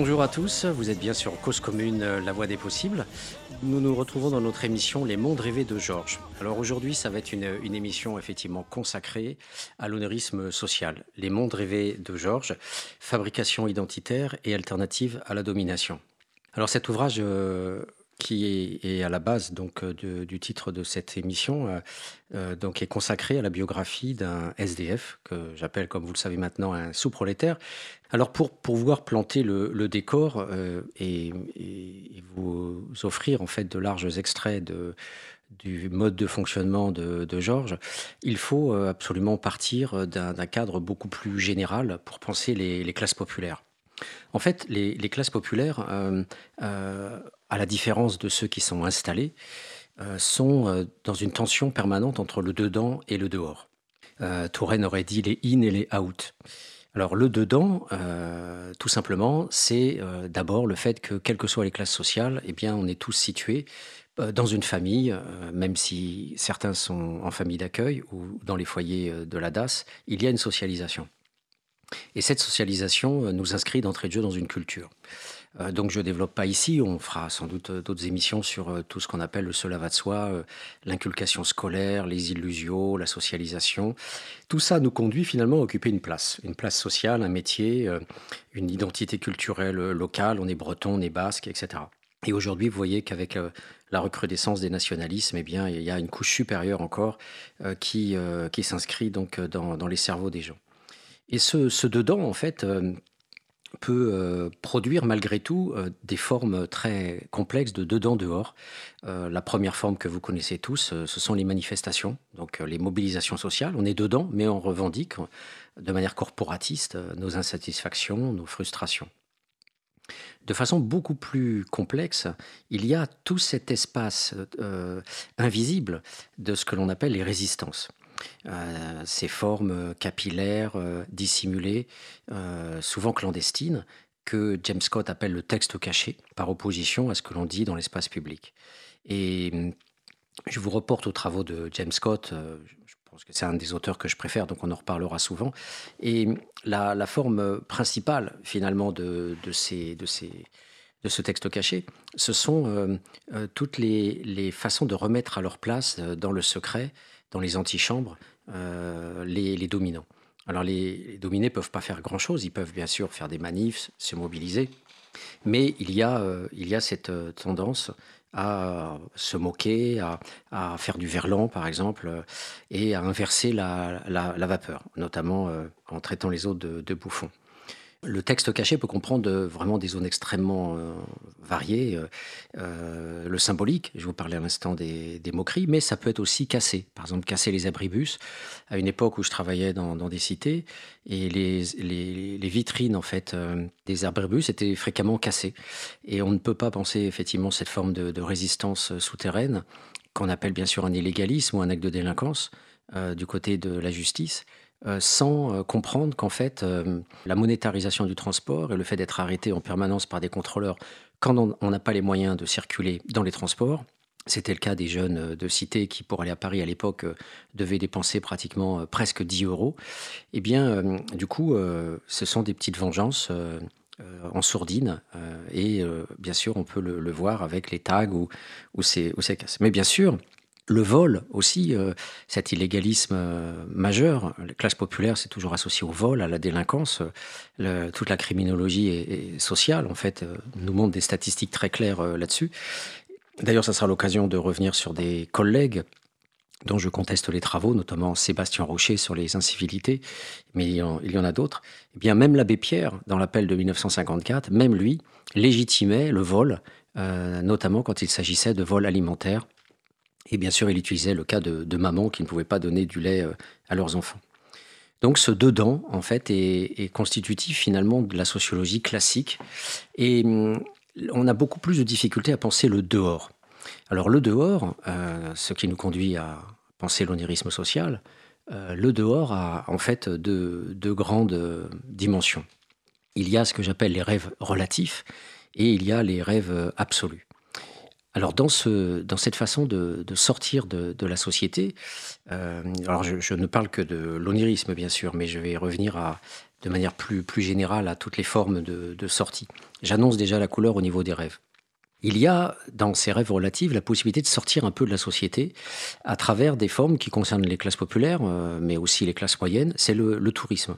Bonjour à tous, vous êtes bien sur Cause Commune, euh, la voie des possibles. Nous nous retrouvons dans notre émission Les mondes rêvés de Georges. Alors aujourd'hui, ça va être une, émission effectivement consacrée à l'honorisme social. Les mondes rêvés de Georges, fabrication identitaire et alternative à la domination. Alors cet ouvrage euh, qui est, à la base donc euh, du titre de cette émission, euh, euh, donc est consacré à la biographie d'un SDF que j'appelle, comme vous le savez maintenant, un sous-prolétaire. Alors pour pouvoir planter le, décor et, vous offrir en fait de larges extraits de, du mode de fonctionnement de, Georges, il faut absolument partir d'un cadre beaucoup plus général pour penser les classes populaires. En fait, les, classes populaires, à la différence de ceux qui sont installés, euh, sont dans une tension permanente entre le dedans et le dehors. Touraine aurait dit les in et les out. Alors le dedans, tout simplement, c'est d'abord le fait que, quelles que soient les classes sociales, eh bien, on est tous situés dans une famille, même si certains sont en famille d'accueil ou dans les foyers de la DAS, il y a une socialisation. Et cette socialisation euh, nous inscrit d'entrée de jeu dans une culture. Euh, donc je ne développe pas ici, on fera sans doute euh, d'autres émissions sur tout ce qu'on appelle le cela va de soi, l'inculcation scolaire, les illusions, la socialisation. Tout ça nous conduit finalement à occuper une place, une place sociale, un métier, une identité culturelle locale, on est breton, on est basque, etc. Et aujourd'hui, vous voyez qu'avec la recrudescence des nationalismes, eh bien, il y a une couche supérieure encore qui, qui s'inscrit donc dans, les cerveaux des gens. Et ce, dedans, en fait, euh, peut euh, produire malgré tout euh, des formes très complexes de dedans-dehors. la première forme que vous connaissez tous, ce sont les manifestations, donc les mobilisations sociales. On est dedans, mais on revendique de manière corporatiste nos insatisfactions, nos frustrations. De façon beaucoup plus complexe, il y a tout cet espace invisible de ce que l'on appelle les résistances. Euh, ces formes capillaires, euh, dissimulées, euh, souvent clandestines, que James Scott appelle le texte caché, par opposition à ce que l'on dit dans l'espace public. Et hum, je vous reporte aux travaux de James Scott. je pense que c'est un des auteurs que je préfère, donc on en reparlera souvent. Et la, forme principale, finalement, de, ces, de, ces, de ce texte caché, ce sont toutes les, façons de remettre à leur place dans le secret dans les antichambres euh, les, dominants. Alors les, dominés ne peuvent pas faire grand-chose, ils peuvent bien sûr faire des manifs, se mobiliser, mais il y a, euh, il y a cette euh, tendance à se moquer, à, faire du verlan par exemple, et à inverser la, vapeur, notamment en traitant les autres de bouffons. Le texte caché peut comprendre vraiment des zones extrêmement euh, variées. Euh, euh, le symbolique, je vous parlais à l'instant des, moqueries, mais ça peut être aussi cassé. Par exemple, casser les abribus. À une époque où je travaillais dans, des cités, et les, vitrines en fait des abribus étaient fréquemment cassées. Et on ne peut pas penser effectivement cette forme de, résistance souterraine qu'on appelle bien sûr un illégalisme ou un acte de délinquance du côté de la justice. Euh, sans euh, comprendre qu'en fait, euh, la monétarisation du transport et le fait d'être arrêté en permanence par des contrôleurs quand on n'a pas les moyens de circuler dans les transports, c'était le cas des jeunes de cité qui, pour aller à Paris à l'époque, devaient dépenser pratiquement presque 10 euros. Eh bien, du coup, ce sont des petites vengeances en sourdine. et bien sûr, on peut le, voir avec les tags ou, ou, ces, ou Mais bien sûr, le vol aussi, euh, cet illégalisme euh, majeur. La classe populaire, c'est toujours associé au vol, à la délinquance. toute la criminologie sociale, en fait, euh, nous montre des statistiques très claires là-dessus. D'ailleurs, ça sera l'occasion de revenir sur des collègues dont je conteste les travaux, notamment Sébastien Rocher sur les incivilités, mais il y en, a d'autres. Eh bien, même l'abbé Pierre, dans l'appel de 1954, même lui légitimait le vol, notamment quand il s'agissait de vol alimentaire et bien sûr, il utilisait le cas de, mamans qui ne pouvaient pas donner du lait euh, à leurs enfants. Donc ce dedans, en fait, est, constitutif finalement de la sociologie classique. Et hum, on a beaucoup plus de difficultés à penser le dehors. Alors le dehors, euh, ce qui nous conduit à penser l'onirisme social, euh, le dehors a en fait deux, deux, grandes dimensions. Il y a ce que j'appelle les rêves relatifs et il y a les rêves absolus. Alors dans, ce, dans cette façon de, sortir de, la société, euh, je, ne parle que de l'onirisme bien sûr, mais je vais revenir de manière plus, générale à toutes les formes de, sortie. J'annonce déjà la couleur au niveau des rêves. Il y a dans ces rêves relatifs la possibilité de sortir un peu de la société à travers des formes qui concernent les classes populaires, euh, mais aussi les classes moyennes, c'est le tourisme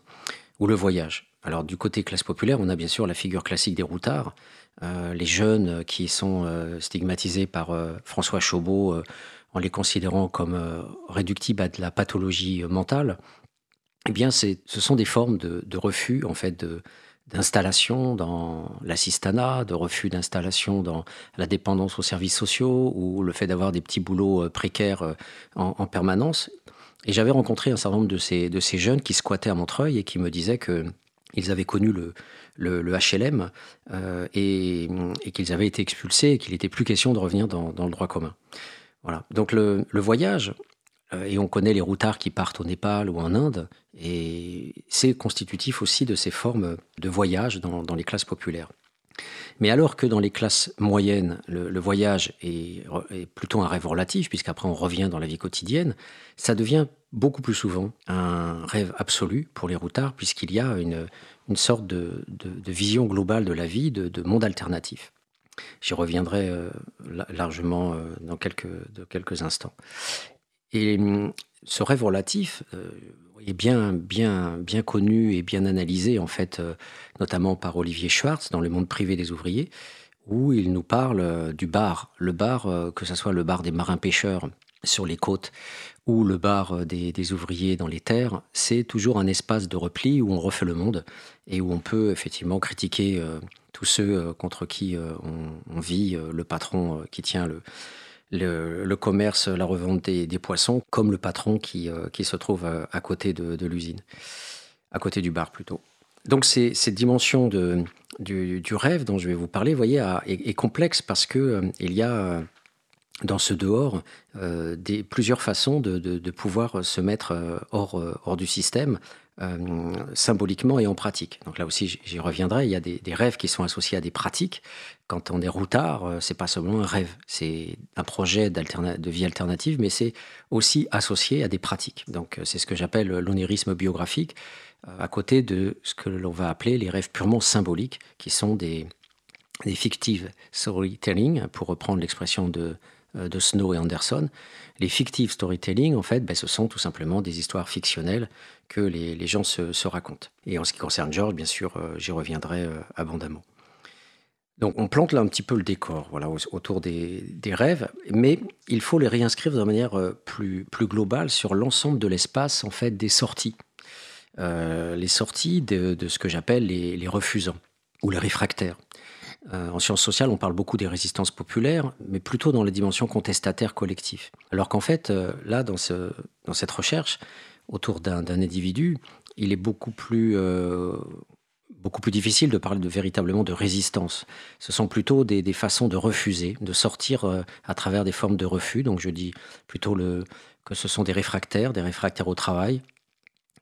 ou le voyage. Alors du côté classe populaire, on a bien sûr la figure classique des routards, euh, les jeunes qui sont euh, stigmatisés par euh, François Chaubeau en les considérant comme réductibles à de la pathologie mentale, eh bien, ce sont des formes de, refus, en fait, d'installation dans l'assistanat, de refus d'installation dans la dépendance aux services sociaux ou le fait d'avoir des petits boulots précaires en, permanence. Et j'avais rencontré un certain nombre de ces jeunes qui squattaient à Montreuil et qui me disaient que ils avaient connu le, HLM euh, et, qu'ils avaient été expulsés et qu'il n'était plus question de revenir dans, le droit commun. Voilà. Donc le, voyage, euh, et on connaît les routards qui partent au Népal ou en Inde, et c'est constitutif aussi de ces formes de voyage dans, les classes populaires. Mais alors que dans les classes moyennes, le, voyage est, plutôt un rêve relatif, puisqu'après on revient dans la vie quotidienne, ça devient beaucoup plus souvent un rêve absolu pour les routards, puisqu'il y a une, sorte de, vision globale de la vie, de, monde alternatif. J'y reviendrai euh, largement euh, dans quelques, quelques instants. Et hum, ce rêve relatif euh, est bien, bien, bien connu et bien analysé, en fait, notamment par Olivier Schwartz dans Le monde privé des ouvriers, où il nous parle du bar. Le bar, que ce soit le bar des marins-pêcheurs sur les côtes ou le bar euh, des, ouvriers dans les terres, c'est toujours un espace de repli où on refait le monde et où on peut effectivement critiquer euh, tous ceux euh, contre qui on, vit, le patron qui tient le, le, commerce, la revente des, poissons, comme le patron qui, qui se trouve à, côté de, l'usine, à côté du bar plutôt. Donc cette dimension du, rêve dont je vais vous parler, voyez, est, complexe parce que il y a dans ce dehors euh, des, plusieurs façons de, pouvoir se mettre euh, hors, euh, hors du système, symboliquement et en pratique. Donc là aussi, j'y reviendrai. Il y a des, rêves qui sont associés à des pratiques. Quand on est routard, c'est pas seulement un rêve, c'est un projet de vie alternative, mais c'est aussi associé à des pratiques. Donc c'est ce que j'appelle l'onérisme biographique, à côté de ce que l'on va appeler les rêves purement symboliques, qui sont des, fictives storytelling, pour reprendre l'expression de euh, Snow et Anderson. Les fictive storytelling, en fait, ben, ce sont tout simplement des histoires fictionnelles que les, gens se, racontent. Et en ce qui concerne George, bien sûr, euh, j'y reviendrai euh, abondamment. Donc on plante là un petit peu le décor voilà, autour des, rêves, mais il faut les réinscrire de manière plus, plus globale sur l'ensemble de l'espace en fait des sorties. les sorties de, ce que j'appelle les, refusants ou les réfractaires. Euh, en sciences sociales, on parle beaucoup des résistances populaires, mais plutôt dans les dimensions contestataires collectives. Alors qu'en fait, euh, là, dans, cette recherche, autour d'un individu, il est beaucoup plus, euh, beaucoup plus difficile de parler de, véritablement de résistance. Ce sont plutôt des, façons de refuser, de sortir à travers des formes de refus. Donc je dis plutôt que ce sont des réfractaires, des réfractaires au travail,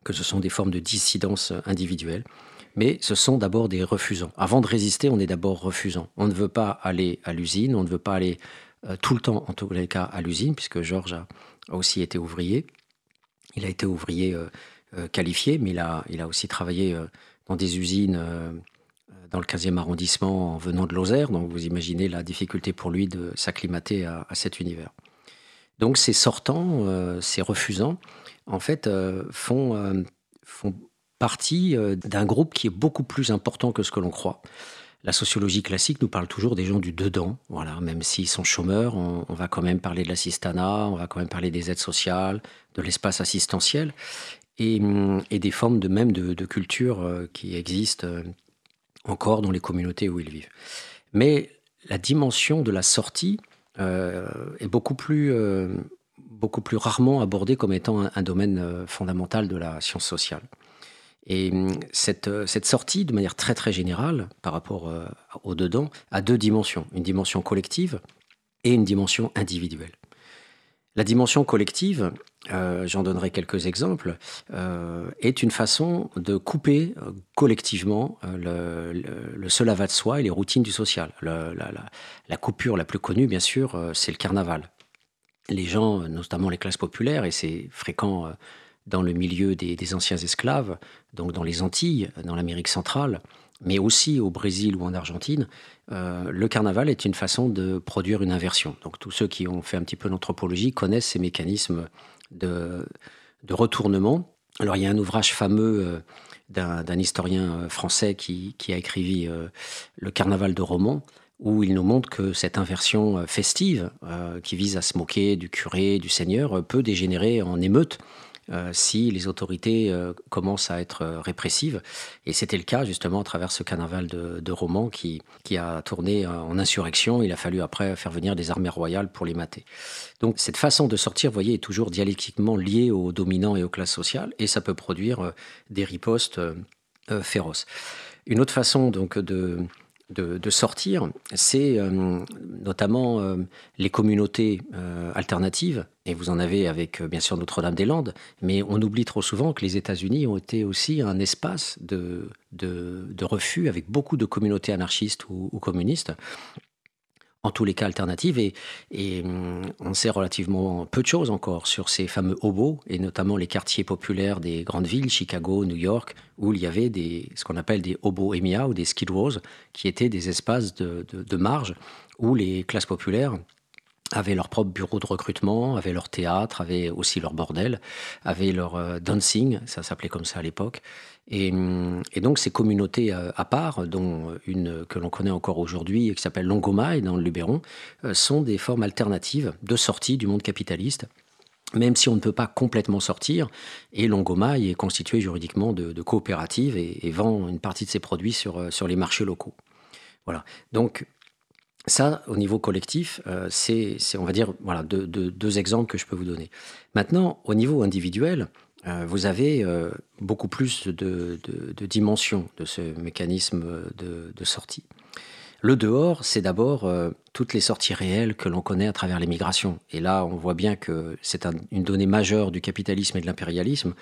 que ce sont des formes de dissidence individuelle mais ce sont d'abord des refusants. Avant de résister, on est d'abord refusant. On ne veut pas aller à l'usine, on ne veut pas aller euh, tout le temps, en tous les cas, à l'usine, puisque Georges a, aussi été ouvrier. Il a été ouvrier euh, euh, qualifié, mais il a, il a aussi travaillé dans des usines dans le 15e arrondissement en venant de Lozère. Donc vous imaginez la difficulté pour lui de s'acclimater à, cet univers. Donc ces sortants, ces refusants, en fait, font, font partie euh, d'un groupe qui est beaucoup plus important que ce que l'on croit. La sociologie classique nous parle toujours des gens du dedans, voilà, même s'ils sont chômeurs, on, va quand même parler de l'assistanat, on va quand même parler des aides sociales, de l'espace assistentiel, et, hum, des formes de même de, culture euh, qui existent euh, encore dans les communautés où ils vivent. Mais la dimension de la sortie est beaucoup plus, beaucoup plus rarement abordée comme étant un domaine fondamental de la science sociale. Et hum, euh, cette, sortie, de manière très très générale, par rapport euh, au dedans, a deux dimensions. Une dimension collective et une dimension individuelle. La dimension collective, j'en donnerai quelques exemples, est une façon de couper collectivement le, le, avat de soi et les routines du social. la, coupure la plus connue, bien sûr, c'est le carnaval. Les gens, notamment les classes populaires, et c'est fréquent dans le milieu des, anciens esclaves, donc dans les Antilles, dans l'Amérique centrale, mais aussi au Brésil ou en Argentine, euh, le carnaval est une façon de produire une inversion. Donc tous ceux qui ont fait un petit peu d'anthropologie connaissent ces mécanismes de, retournement. Alors il y a un ouvrage fameux euh, d'un historien euh, français qui, a écrit Le carnaval de Romans, où il nous montre que cette inversion festive, qui vise à se moquer du curé, du seigneur, peut dégénérer en émeute euh, si les autorités euh, commencent à être euh, répressives. Et c'était le cas justement à travers ce carnaval de, romans qui, qui a tourné en insurrection. Il a fallu après faire venir des armées royales pour les mater. Donc cette façon de sortir, vous voyez, est toujours dialectiquement liée aux dominants et aux classes sociales, et ça peut produire des ripostes féroces. Une autre façon donc de de, sortir, c'est euh, notamment euh, les communautés euh, alternatives, et vous en avez avec bien sûr Notre-Dame-des-Landes, mais on oublie trop souvent que les États-Unis ont été aussi un espace de, de, refus avec beaucoup de communautés anarchistes ou communistes en tous les cas alternatives. Et, hum, on sait relativement peu de choses encore sur ces fameux hobos, et notamment les quartiers populaires des grandes villes, Chicago, New York, où il y avait des, ce qu'on appelle des hobos emia ou des skid rows, qui étaient des espaces de, de marge où les classes populaires avaient leur propre bureau de recrutement, avaient leur théâtre, avaient aussi leur bordel, avaient leur euh, dancing, ça s'appelait comme ça à l'époque. Et, hum, donc ces communautés euh, à part, dont une que l'on connaît encore aujourd'hui et qui s'appelle Longomai dans le Luberon, euh, sont des formes alternatives de sortie du monde capitaliste même si on ne peut pas complètement sortir, et Longomai est constitué juridiquement de, coopératives et, vend une partie de ses produits sur, sur les marchés locaux. Voilà. Donc, ça, au niveau collectif, euh, c'est, on va dire, voilà, deux, exemples que je peux vous donner. Maintenant, au niveau individuel, euh, vous avez euh, beaucoup plus de, dimensions de ce mécanisme de, sortie. Le dehors, c'est d'abord toutes les sorties réelles que l'on connaît à travers les migrations. Et là, on voit bien que c'est une donnée majeure du capitalisme et de l'impérialisme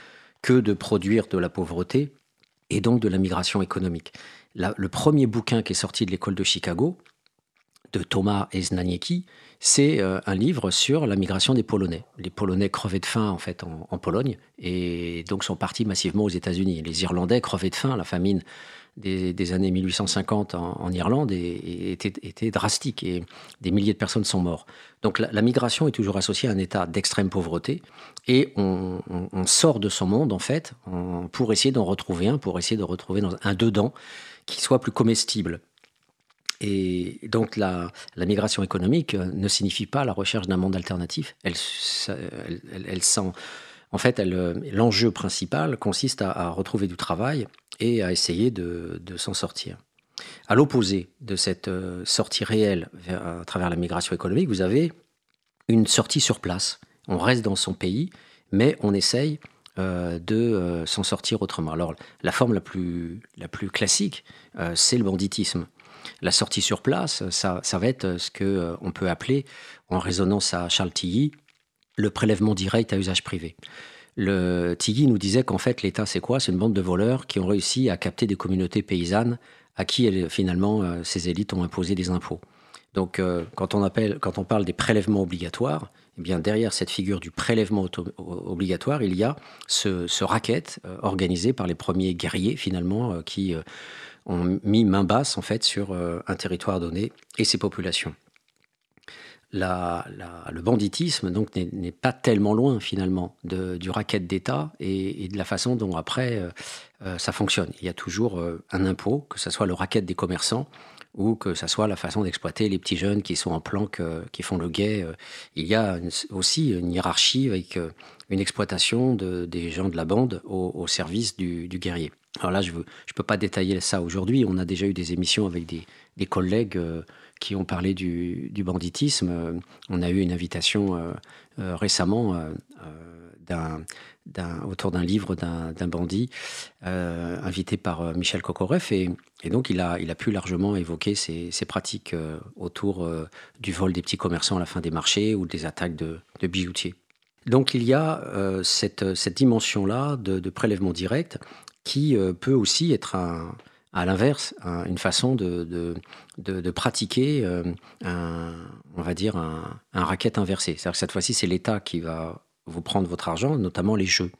que de produire de la pauvreté et donc de la migration économique. le premier bouquin qui est sorti de l'école de Chicago, de Thomas Eznaniecki, c'est euh, un livre sur la migration des Polonais. Les Polonais crevaient de faim en fait en, Pologne et donc sont partis massivement aux États-Unis. Les Irlandais crevaient de faim, la famine des, années 1850 en, Irlande était, drastique et des milliers de personnes sont mortes. Donc la, migration est toujours associée à un état d'extrême pauvreté et on, sort de son monde en fait pour essayer d'en retrouver un, pour essayer de retrouver un dedans qui soit plus comestible. Et donc la, migration économique euh, ne signifie pas la recherche d'un monde alternatif. En fait, euh, l'enjeu principal consiste à, retrouver du travail et à essayer de, s'en sortir. À l'opposé de cette euh, sortie réelle à travers la migration économique, vous avez une sortie sur place. On reste dans son pays, mais on essaye de s'en sortir autrement. Alors la forme la plus classique, c'est le banditisme. La sortie sur place, ça, va être ce qu'on euh, on peut appeler, en résonance à Charles Tilly, le prélèvement direct à usage privé. Le Tilly nous disait qu'en fait, l'État, c'est quoi? C'est une bande de voleurs qui ont réussi à capter des communautés paysannes à qui, finalement, euh, ces élites ont imposé des impôts. Donc, euh, quand, on appelle, quand on parle des prélèvements obligatoires, eh bien, derrière cette figure du prélèvement obligatoire, il y a ce racket organisé par les premiers guerriers, finalement, qui ont mis main basse en fait sur euh, un territoire donné et ses populations. le banditisme donc n'est pas tellement loin finalement du racket d'État et, de la façon dont après euh, euh, ça fonctionne. Il y a toujours un impôt, que ce soit le racket des commerçants ou que ce soit la façon d'exploiter les petits jeunes qui sont en planque, qui font le guet. Il y a aussi une hiérarchie avec une exploitation de, des gens de la bande au, service du guerrier. Alors là, je ne peux pas détailler ça aujourd'hui. On a déjà eu des émissions avec des, collègues euh, qui ont parlé du, banditisme. Euh, on a eu une invitation euh, récemment autour d'un livre d'un bandit invité par Michel Kokoreff. Et, donc, il a, pu largement évoquer ces, pratiques autour du vol des petits commerçants à la fin des marchés ou des attaques de, bijoutiers. Donc, il y a cette, dimension-là de, prélèvement direct qui peut aussi être à l'inverse, une façon de, pratiquer euh, un, on va dire un, racket inversé. C'est-à-dire cette fois-ci, c'est l'État qui va vous prendre votre argent, notamment les jeux.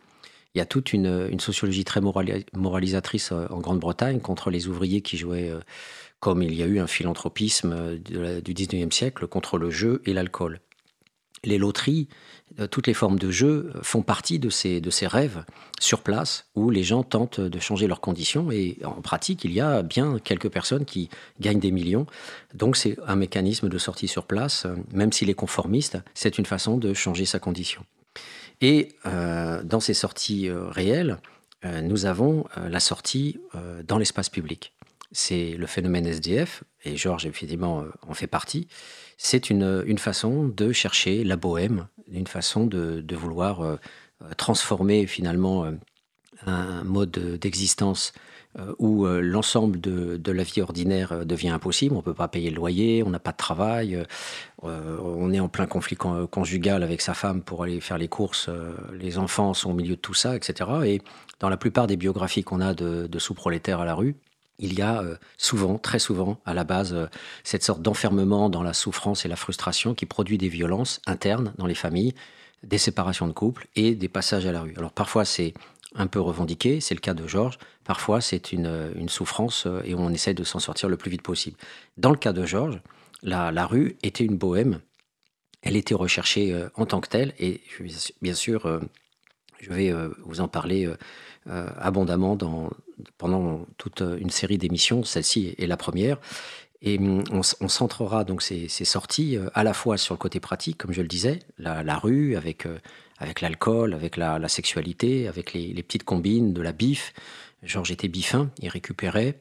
Il y a toute une, sociologie très moralisatrice euh, en Grande-Bretagne contre les ouvriers qui jouaient, euh, comme il y a eu un philanthropisme du 19e siècle contre le jeu et l'alcool. Les loteries euh, toutes les formes de jeu font partie de ces, de ces rêves sur place où les gens tentent de changer leurs conditions et en pratique, il y a bien quelques personnes qui gagnent des millions. Donc c'est un mécanisme de sortie sur place, même s'il est conformiste, c'est une façon de changer sa condition. Et euh, dans ces sorties euh, réelles, nous avons la sortie dans l'espace public. C'est le phénomène SDF, et Georges évidemment en fait partie c'est une, façon de chercher la bohème, une façon de, vouloir euh, transformer finalement euh, un mode d'existence euh, où l'ensemble de, la vie ordinaire devient impossible. On ne peut pas payer le loyer, on n'a pas de travail, on est en plein conflit conjugal avec sa femme pour aller faire les courses, les enfants sont au milieu de tout ça, etc. Et dans la plupart des biographies qu'on a de, de sous-prolétaires à la rue, il y a euh, souvent, très souvent, à la base, euh, cette sorte d'enfermement dans la souffrance et la frustration qui produit des violences internes dans les familles, des séparations de couple et des passages à la rue. Alors parfois c'est un peu revendiqué, c'est le cas de Georges, parfois c'est une, euh, souffrance et on essaie de s'en sortir le plus vite possible. Dans le cas de Georges, la, la rue était une bohème, elle était recherchée en tant que telle et bien sûr je vais vous en parler abondamment dans, pendant toute une série d'émissions. Celle-ci est la première. Et hum, on, centrera donc ces, sorties euh, à la fois sur le côté pratique, comme je le disais, la, rue, avec, euh, l'alcool, avec la, sexualité, avec les, petites combines, de la bif. Georges était bifin, il récupérait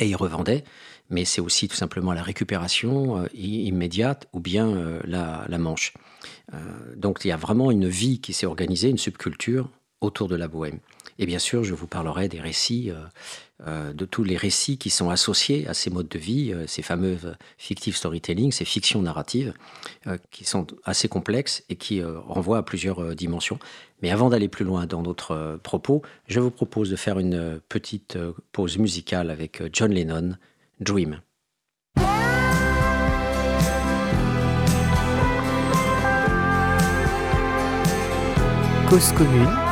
et il revendait, mais c'est aussi tout simplement la récupération euh, immédiate ou bien la, la, manche. donc il y a vraiment une vie qui s'est organisée, une subculture autour de la bohème. Et bien sûr, je vous parlerai des récits, euh, euh, de tous les récits qui sont associés à ces modes de vie, euh, ces fameux fictive storytelling, ces fictions narratives, qui sont assez complexes et qui renvoient à plusieurs dimensions. Mais avant d'aller plus loin dans notre propos, je vous propose de faire une petite pause musicale avec John Lennon, Dream. Cause commune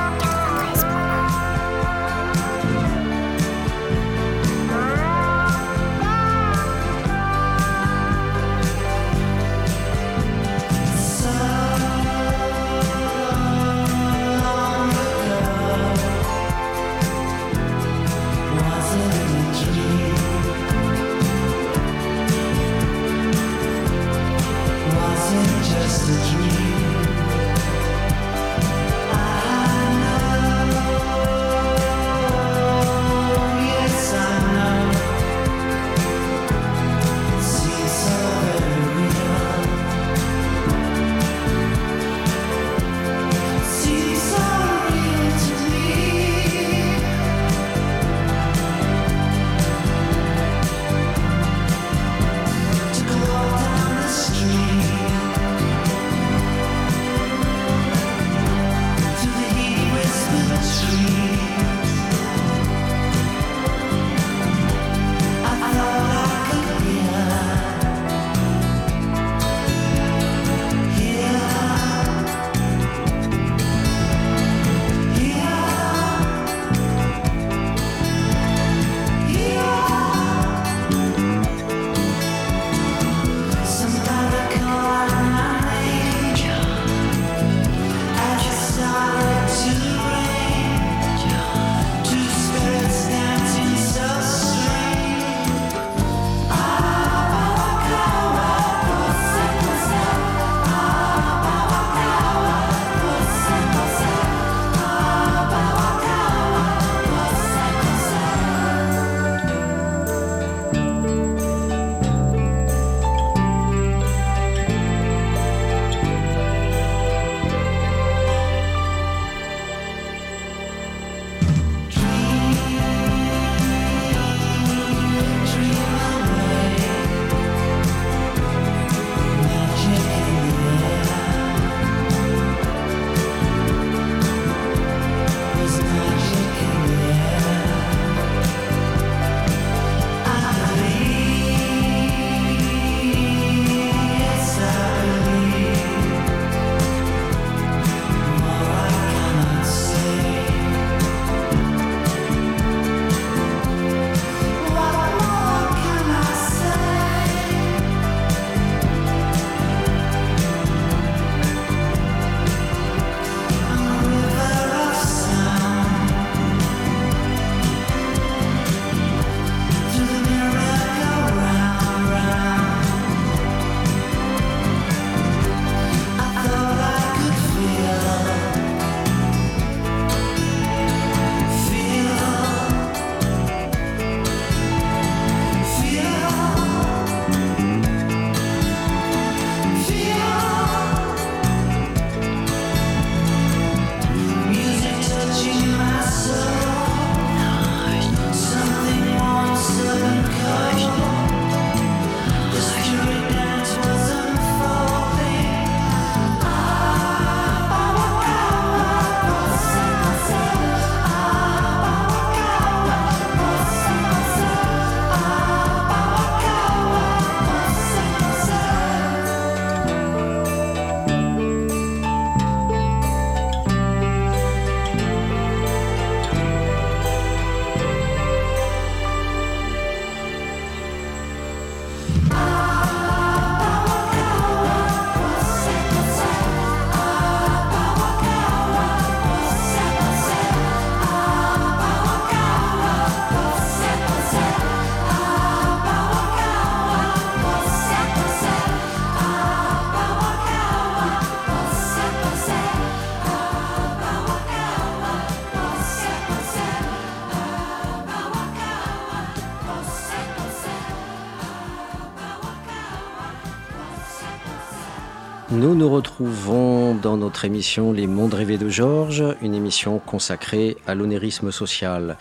Nous retrouvons dans notre émission Les Mondes rêvés de Georges, une émission consacrée à l'onérisme social.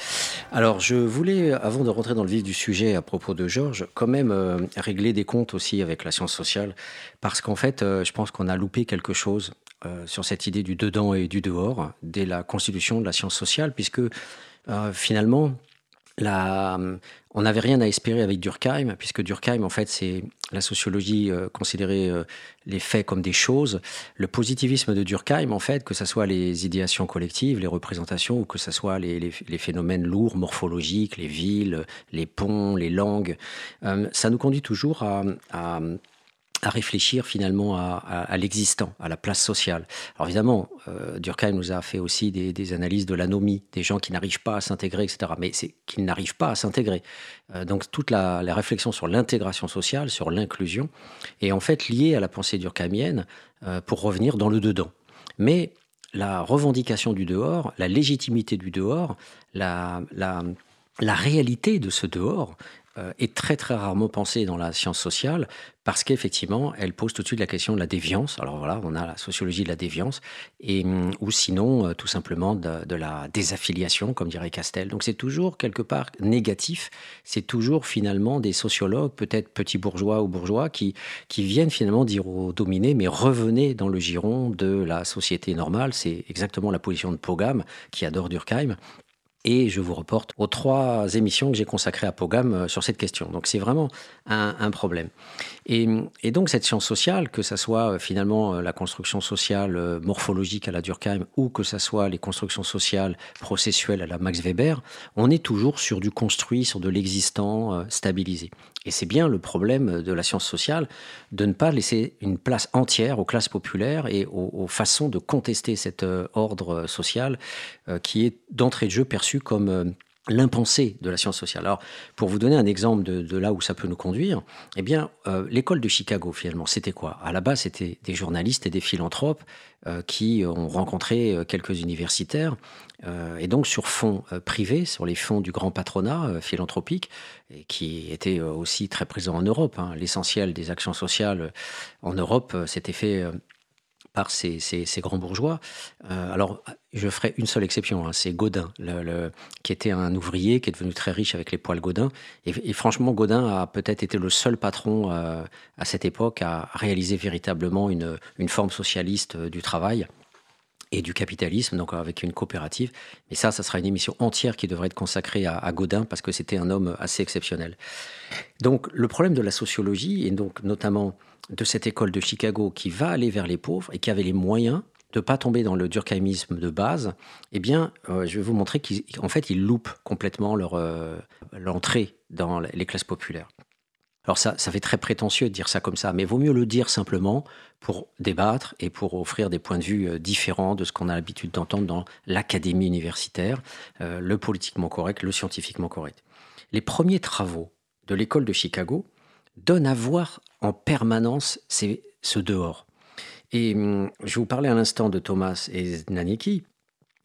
Alors, je voulais, avant de rentrer dans le vif du sujet à propos de Georges, quand même euh, régler des comptes aussi avec la science sociale, parce qu'en fait, euh, je pense qu'on a loupé quelque chose euh, sur cette idée du dedans et du dehors dès la constitution de la science sociale, puisque finalement, la, on n'avait rien à espérer avec Durkheim, puisque Durkheim, en fait, c'est la sociologie euh, considérait euh, les faits comme des choses. Le positivisme de Durkheim, en fait, que ce soit les idéations collectives, les représentations, ou que ce soit les, phénomènes lourds, morphologiques, les villes, les ponts, les langues, euh, ça nous conduit toujours à à réfléchir finalement à, l'existant, à la place sociale. Alors évidemment, euh, Durkheim nous a fait aussi des, analyses de l'anomie, des gens qui n'arrivent pas à s'intégrer, etc. Mais c'est qu'ils n'arrivent pas à s'intégrer. Euh, donc toute la, réflexion sur l'intégration sociale, sur l'inclusion, est en fait liée à la pensée durkheimienne euh, pour revenir dans le dedans. Mais la revendication du dehors, la légitimité du dehors, la, la, réalité de ce dehors, est très très rarement pensée dans la science sociale parce qu'effectivement, elle pose tout de suite la question de la déviance. Alors voilà, on a la sociologie de la déviance, et, hum, ou sinon euh, tout simplement de, la désaffiliation, comme dirait Castel. Donc c'est toujours quelque part négatif, c'est toujours finalement des sociologues, peut-être petits bourgeois ou bourgeois, qui, qui viennent finalement dire aux dominés, mais revenez dans le giron de la société normale. C'est exactement la position de Pogam, qui adore Durkheim, et je vous reporte aux trois émissions que j'ai consacrées à Pogam euh, sur cette question. Donc c'est vraiment un, problème. Et, donc cette science sociale, que ce soit euh, finalement euh, la construction sociale morphologique à la Durkheim ou que ce soit les constructions sociales processuelles à la Max Weber, on est toujours sur du construit, sur de l'existant stabilisé. Et c'est bien le problème de la science sociale de ne pas laisser une place entière aux classes populaires et aux, façons de contester cet ordre social qui est d'entrée de jeu perçu comme euh, l'impensé de la science sociale. Alors, pour vous donner un exemple de, là où ça peut nous conduire, eh bien, euh, l'école de Chicago, finalement, c'était quoi? À la base, c'était des journalistes et des philanthropes euh, qui ont rencontré quelques universitaires, et donc sur fonds privés, sur les fonds du grand patronat philanthropique, et qui était aussi très présent en Europe. Hein. L'essentiel des actions sociales en Europe s'était fait par ces, grands bourgeois. Euh, alors, je ferai une seule exception, hein, c'est le, qui était un ouvrier qui est devenu très riche avec les poils Godin. Et, franchement, Godin a peut-être été le seul patron euh, à cette époque à réaliser véritablement une, une forme socialiste euh, du travail et du capitalisme, donc avec une coopérative. Mais ça, ça sera une émission entière qui devrait être consacrée à, Godin parce que c'était un homme assez exceptionnel. Donc le problème de la sociologie, et donc notamment de cette école de Chicago qui va aller vers les pauvres et qui avait les moyens de pas tomber dans le durkheimisme de base, eh bien, euh, je vais vous montrer qu'en fait, ils loupent complètement leur euh, l'entrée dans les classes populaires. Alors ça, ça fait très prétentieux de dire ça comme ça, mais vaut mieux le dire simplement pour débattre et pour offrir des points de vue euh, différents de ce qu'on a l'habitude d'entendre dans l'académie universitaire, le politiquement correct, le scientifiquement correct. Les premiers travaux de l'école de Chicago donnent à voir en permanence ce dehors. Et hum, je vous parlais à l'instant de Thomas et Znanicki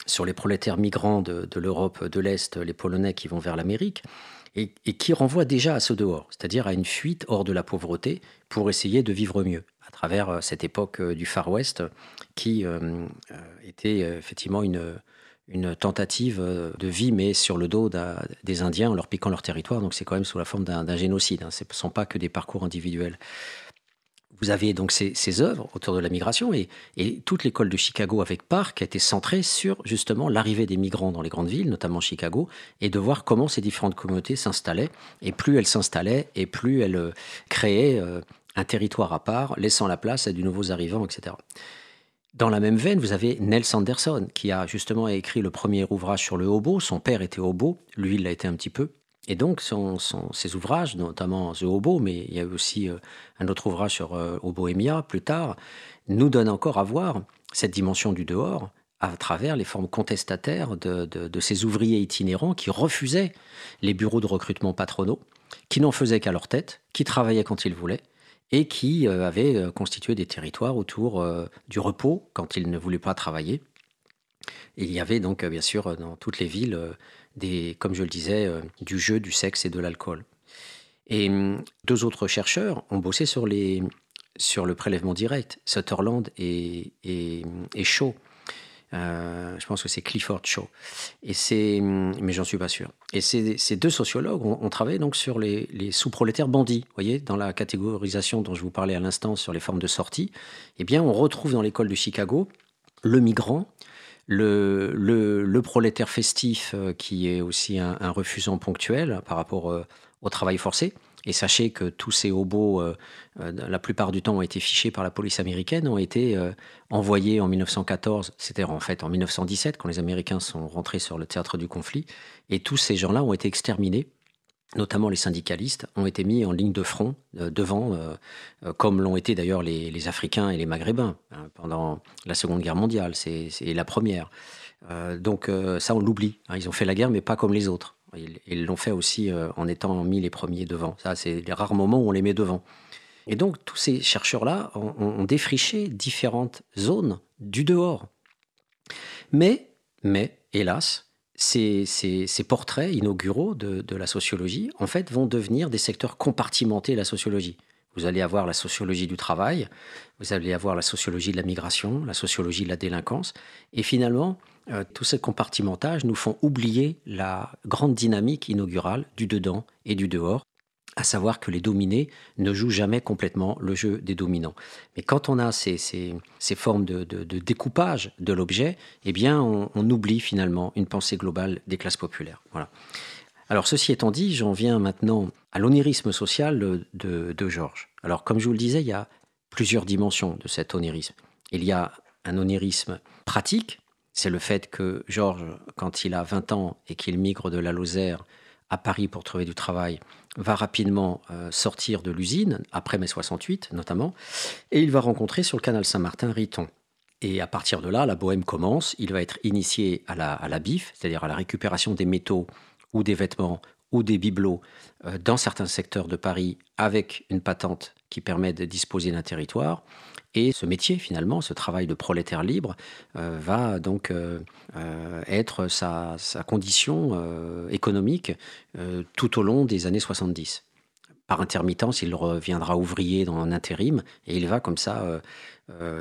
sur les prolétaires migrants de, l'Europe de l'Est, les Polonais qui vont vers l'Amérique, et, qui renvoient déjà à ce dehors, c'est-à-dire à une fuite hors de la pauvreté pour essayer de vivre mieux, à travers euh, cette époque euh, du Far West qui euh, était effectivement une, une tentative de vie, mais sur le dos des Indiens en leur piquant leur territoire. Donc c'est quand même sous la forme d'un génocide. Hein. Ce ne sont pas que des parcours individuels. Vous avez donc ces, œuvres autour de la migration et, toute l'école de Chicago avec Park a été centrée sur justement l'arrivée des migrants dans les grandes villes, notamment Chicago, et de voir comment ces différentes communautés s'installaient. Et plus elles s'installaient, et plus elles euh, créaient euh, un territoire à part, laissant la place à de nouveaux arrivants, etc. Dans la même veine, vous avez Nels Anderson, qui a justement écrit le premier ouvrage sur le hobo. Son père était hobo, lui, il l'a été un petit peu. Et donc, ses ouvrages, notamment The Hobo, mais il y a eu aussi euh, un autre ouvrage sur euh, plus tard, nous donnent encore à voir cette dimension du dehors à travers les formes contestataires de, ces ouvriers itinérants qui refusaient les bureaux de recrutement patronaux, qui n'en faisaient qu'à leur tête, qui travaillaient quand ils voulaient, et qui euh, avaient constitué des territoires autour du repos quand ils ne voulaient pas travailler. Il y avait donc, bien sûr, dans toutes les villes, comme je le disais, euh, du jeu, du sexe et de l'alcool. Et hum, deux autres chercheurs ont bossé sur les, sur le prélèvement direct. Sutherland et, et, et Shaw. Euh, je pense que c'est Clifford Shaw. Et c'est, mais j'en suis pas sûr. Et ces, ces deux sociologues ont, travaillé donc sur les, les sous-prolétaires bandits. Vous voyez, dans la catégorisation dont je vous parlais à l'instant sur les formes de sortie, eh bien, on retrouve dans l'école de Chicago le migrant, le, le, le, prolétaire festif euh, qui est aussi un, un refusant ponctuel par rapport euh, au travail forcé. Et sachez que tous ces hobos, euh, la plupart du temps, ont été fichés par la police américaine, ont été envoyés en 1914, c'était en fait en 1917, quand les Américains sont rentrés sur le théâtre du conflit. Et tous ces gens-là ont été exterminés notamment les syndicalistes, ont été mis en ligne de front euh, devant, euh, euh, comme l'ont été d'ailleurs les, Africains et les Maghrébins hein, pendant la Seconde Guerre mondiale, c'est la première. donc ça, on l'oublie. Hein. ils ont fait la guerre, mais pas comme les autres. Ils l'ont fait aussi en étant mis les premiers devant. Ça, c'est les rares moments où on les met devant. Et donc, tous ces chercheurs-là ont, défriché différentes zones du dehors. Mais, mais, hélas, ces, portraits inauguraux de, la sociologie, en fait, vont devenir des secteurs compartimentés de la sociologie. Vous allez avoir la sociologie du travail, vous allez avoir la sociologie de la migration, la sociologie de la délinquance, et finalement, euh, tout ce compartimentage nous font oublier la grande dynamique inaugurale du dedans et du dehors, à savoir que les dominés ne jouent jamais complètement le jeu des dominants. Mais quand on a ces, formes de, découpage de l'objet, eh bien, on, oublie finalement une pensée globale des classes populaires. Voilà. Alors, ceci étant dit, j'en viens maintenant à l'onirisme social de, de Georges. Alors, comme je vous le disais, il y a plusieurs dimensions de cet onirisme. Il y a un onirisme pratique, c'est le fait que Georges, quand il a 20 ans et qu'il migre de la Lozère à Paris pour trouver du travail, va rapidement euh, sortir de l'usine, après mai 68 notamment, et il va rencontrer sur le canal Saint-Martin Riton. Et à partir de là, la bohème commence. Il va être initié à la, à la BIF, c'est-à-dire à la récupération des métaux ou des vêtements ou des bibelots euh, dans certains secteurs de Paris avec une patente qui permet de disposer d'un territoire. Et ce métier, finalement, ce travail de prolétaire libre, euh, va donc euh, être sa, condition économique tout au long des années 70. Par intermittence, il reviendra ouvrier dans un intérim et il va comme ça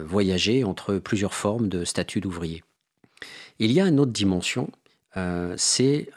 voyager entre plusieurs formes de statut d'ouvrier. Il y a une autre dimension, c'est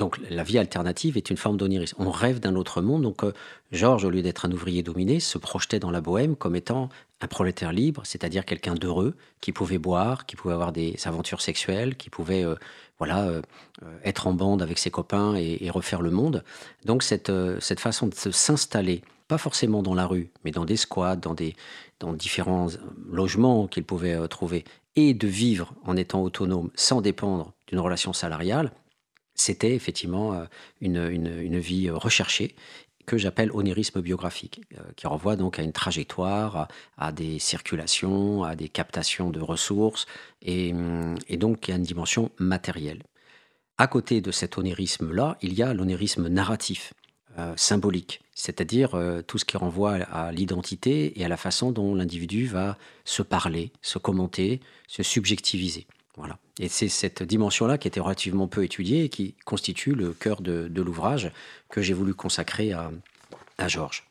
donc la vie alternative est une forme d'onirisme. On rêve d'un autre monde. Donc Georges, au lieu d'être un ouvrier dominé, se projetait dans la bohème comme étant un prolétaire libre, c'est-à-dire quelqu'un d'heureux, qui pouvait boire, qui pouvait avoir des aventures sexuelles, qui pouvait euh, voilà, euh, euh, être en bande avec ses copains et, refaire le monde. Donc cette, cette façon de s'installer, pas forcément dans la rue, mais dans des squats, dans, des, dans différents logements qu'il pouvait trouver, et de vivre en étant autonome sans dépendre d'une relation salariale, c'était effectivement une, une, une, vie recherchée que j'appelle onirisme biographique, euh, qui renvoie donc à une trajectoire, à, des circulations, à des captations de ressources, et, et donc à une dimension matérielle. À côté de cet onirisme-là, il y a l'onirisme narratif, euh, symbolique, c'est-à-dire euh, tout ce qui renvoie à l'identité et à la façon dont l'individu va se parler, se commenter, se subjectiviser. Voilà. Et c'est cette dimension-là qui était relativement peu étudiée et qui constitue le cœur de, l'ouvrage que j'ai voulu consacrer à, Georges.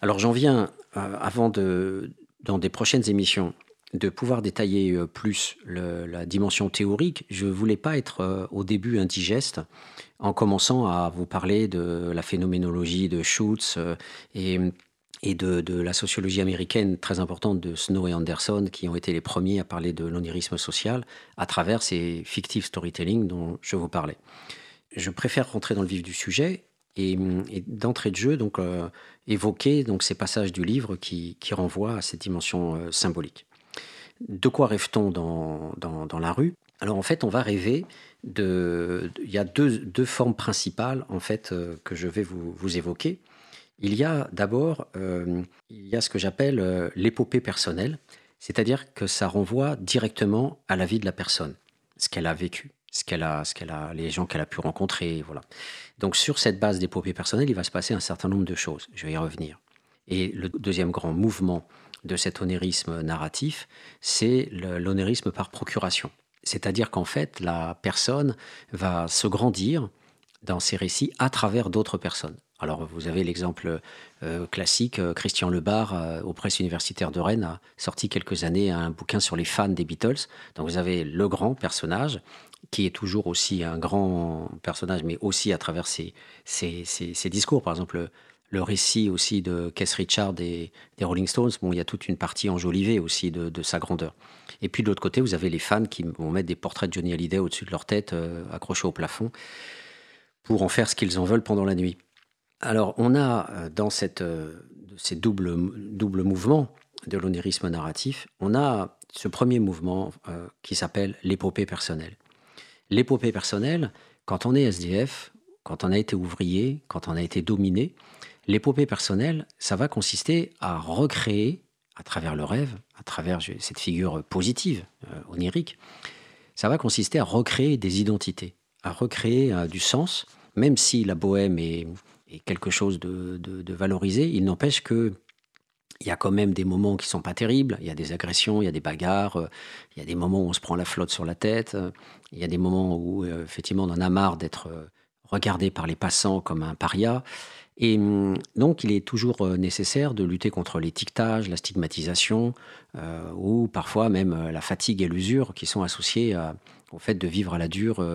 Alors j'en viens, euh, avant de, dans des prochaines émissions, de pouvoir détailler euh, plus la dimension théorique. Je ne voulais pas être euh, au début indigeste en commençant à vous parler de la phénoménologie de Schutz et et de, la sociologie américaine très importante de Snow et Anderson, qui ont été les premiers à parler de l'onirisme social à travers ces fictifs storytelling dont je vous parlais. Je préfère rentrer dans le vif du sujet et, d'entrée de jeu donc euh, évoquer donc ces passages du livre qui, renvoient à cette dimension euh, symbolique. De quoi rêve-t-on dans, dans, la rue? Alors en fait, on va rêver de. Il y a deux, deux formes principales en fait euh, que je vais vous, vous évoquer. Il y a d'abord, euh, il y a ce que j'appelle euh, l'épopée personnelle, c'est-à-dire que ça renvoie directement à la vie de la personne, ce qu'elle a vécu, ce qu'elle a, ce qu'elle a, les gens qu'elle a pu rencontrer, voilà. Donc sur cette base d'épopée personnelle, il va se passer un certain nombre de choses. Je vais y revenir. Et le deuxième grand mouvement de cet onérisme narratif, c'est l'onérisme par procuration. C'est-à-dire qu'en fait, la personne va se grandir dans ses récits à travers d'autres personnes. Alors vous avez l'exemple euh, classique, euh, Christian Lebar, euh, aux presses universitaires de Rennes, a sorti quelques années un bouquin sur les fans des Beatles. Donc vous avez le grand personnage, qui est toujours aussi un grand personnage, mais aussi à travers ses, discours. Par exemple, le, récit aussi de Keith Richard des, des, Rolling Stones, bon, il y a toute une partie enjolivée aussi de, sa grandeur. Et puis de l'autre côté, vous avez les fans qui vont mettre des portraits de Johnny Hallyday au-dessus de leur tête, accrochés au plafond, pour en faire ce qu'ils en veulent pendant la nuit. Alors, on a euh, dans cette, euh, ces doubles, double mouvements de l'onirisme narratif, on a ce premier mouvement euh, qui s'appelle l'épopée personnelle. L'épopée personnelle, quand on est SDF, quand on a été ouvrier, quand on a été dominé, l'épopée personnelle, ça va consister à recréer, à travers le rêve, à travers cette figure positive, onirique, ça va consister à recréer des identités, à recréer du sens, même si la bohème est, quelque chose de, valorisé. Il n'empêche que il y a quand même des moments qui sont pas terribles. Il y a des agressions, il y a des bagarres, euh, il y a des moments où on se prend la flotte sur la tête. Il y a des moments où euh, effectivement on en a marre d'être euh, regardé par les passants comme un paria. Et hum, donc, il est toujours nécessaire de lutter contre l'étiquetage, la stigmatisation, ou parfois même la fatigue et l'usure qui sont associées au fait de vivre à la dure,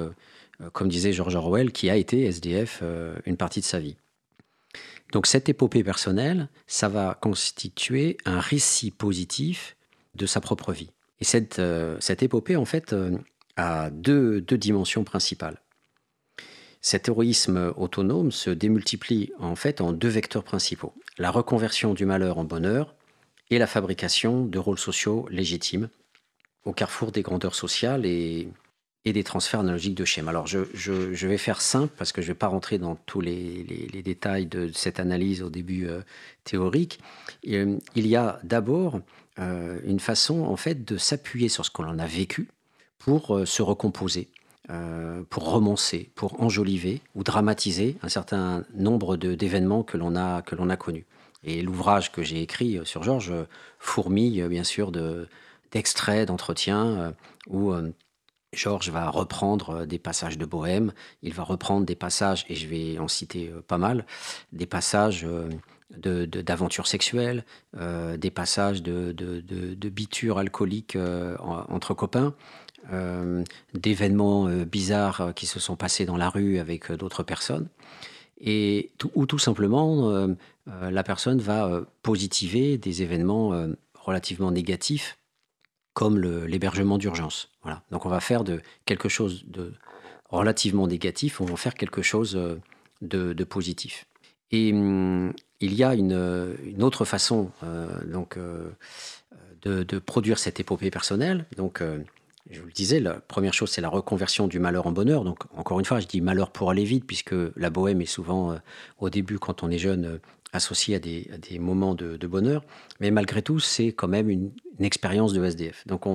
comme disait George Orwell, qui a été SDF une partie de sa vie. Donc cette épopée personnelle, ça va constituer un récit positif de sa propre vie. Et cette, euh, épopée, en fait, euh, a deux, deux, dimensions principales. Cet héroïsme autonome se démultiplie en fait en deux vecteurs principaux. La reconversion du malheur en bonheur et la fabrication de rôles sociaux légitimes au carrefour des grandeurs sociales et des transferts analogiques de schémas. Alors, je, vais faire simple parce que je ne vais pas rentrer dans tous les, détails de cette analyse au début euh, théorique. Euh, il y a d'abord euh, une façon, en fait, de s'appuyer sur ce que l'on a vécu pour se recomposer, pour romancer, pour enjoliver ou dramatiser un certain nombre d'événements que l'on a, a connus. Et l'ouvrage que j'ai écrit sur Georges fourmille, bien sûr, d'extraits, d'entretiens où Georges va reprendre euh, des passages de Bohème, il va reprendre des passages, et je vais en citer euh, pas mal, des passages euh, d'aventures sexuelles, des passages de, de, bitures alcooliques entre copains, d'événements bizarres qui se sont passés dans la rue avec d'autres personnes, et ou tout simplement la personne va positiver des événements relativement négatifs comme l'hébergement d'urgence. Voilà. Donc on va faire de quelque chose de relativement négatif, on va faire quelque chose euh, de, positif. Et hum, il y a une, autre façon euh, donc, euh, de, produire cette épopée personnelle. Donc, je vous le disais, la première chose, c'est la reconversion du malheur en bonheur. Donc, encore une fois, je dis malheur pour aller vite, puisque la bohème est souvent, au début, quand on est jeune, associé à des, moments de, bonheur, mais malgré tout, c'est quand même une, expérience de SDF. Donc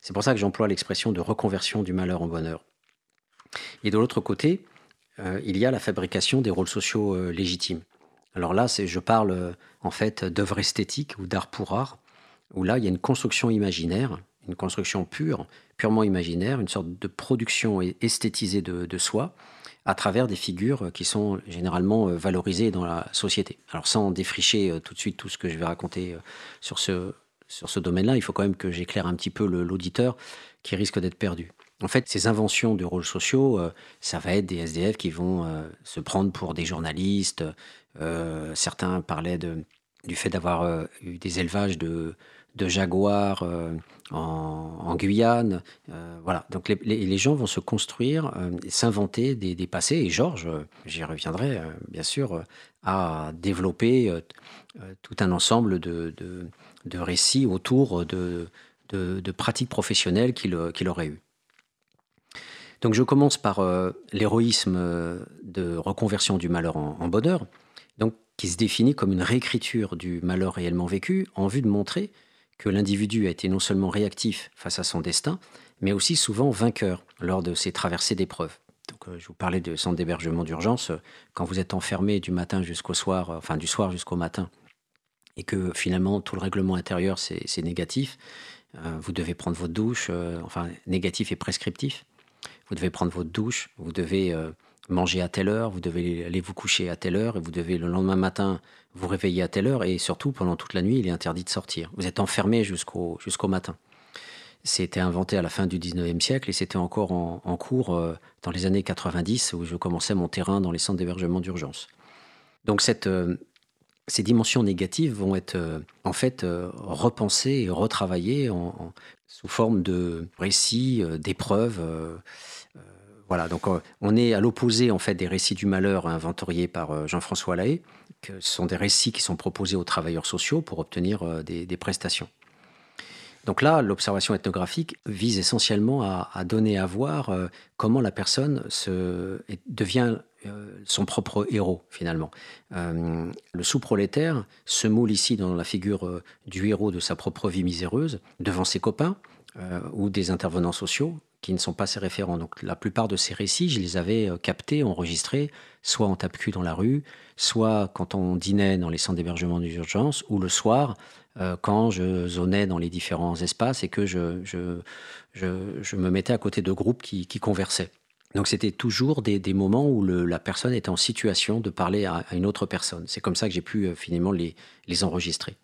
c'est pour ça que j'emploie l'expression de reconversion du malheur en bonheur. Et de l'autre côté, euh, il y a la fabrication des rôles sociaux euh, légitimes. Alors là, je parle euh, en fait d'œuvres esthétiques ou d'art pour art, où là, il y a une construction imaginaire, une construction pure, purement imaginaire, une sorte de production esthétisée de soi, à travers des figures qui sont généralement euh, valorisées dans la société. Alors sans défricher euh, tout de suite tout ce que je vais raconter euh, sur ce, sur ce domaine-là, il faut quand même que j'éclaire un petit peu l'auditeur qui risque d'être perdu. En fait, ces inventions de rôles sociaux, ça va être des SDF qui vont se prendre pour des journalistes. certains parlaient du fait d'avoir eu des élevages de, jaguars euh, en, Guyane. Euh, voilà, donc les, gens vont se construire, euh, s'inventer des, passés. Et Georges, j'y reviendrai bien sûr, a développé tout un ensemble de, récits autour de, de pratiques professionnelles qu'il aurait eues. Donc je commence par l'héroïsme de reconversion du malheur en, en, bonheur, donc qui se définit comme une réécriture du malheur réellement vécu en vue de montrer que l'individu a été non seulement réactif face à son destin, mais aussi souvent vainqueur lors de ses traversées d'épreuves. Donc, euh, je vous parlais de centre d'hébergement d'urgence. Quand vous êtes enfermé du matin jusqu'au soir, euh, enfin du soir jusqu'au matin, et que finalement tout le règlement intérieur c'est négatif, euh, vous devez prendre votre douche, enfin négatif et prescriptif. Vous devez prendre votre douche, vous devez manger à telle heure, vous devez aller vous coucher à telle heure, et vous devez le lendemain matin vous réveiller à telle heure, et surtout pendant toute la nuit, il est interdit de sortir. Vous êtes enfermé jusqu'au jusqu'au matin. C'était inventé à la fin du 19e siècle et c'était encore en, cours euh, dans les années 90 où je commençais mon terrain dans les centres d'hébergement d'urgence. Donc euh, ces dimensions négatives vont être euh, en fait repensées et retravaillées sous forme de récits, d'épreuves. Voilà, donc on est à l'opposé en fait des récits du malheur inventoriés par Jean-François Lahaye, que ce sont des récits qui sont proposés aux travailleurs sociaux pour obtenir des prestations. Donc là, l'observation ethnographique vise essentiellement à, donner à voir euh, comment la personne devient euh, son propre héros finalement. Euh, le sous-prolétaire se moule ici dans la figure du héros de sa propre vie miséreuse devant ses copains ou des intervenants sociaux qui ne sont pas ses référents. Donc la plupart de ces récits, je les avais captés, enregistrés, soit en tape-cul dans la rue, soit quand on dînait dans les centres d'hébergement d'urgence, ou le soir euh, quand je zonais dans les différents espaces et que je, je, je, me mettais à côté de groupes qui, qui conversaient. Donc c'était toujours des, des, moments où la personne était en situation de parler à, une autre personne. C'est comme ça que j'ai pu euh, finalement les, les enregistrer.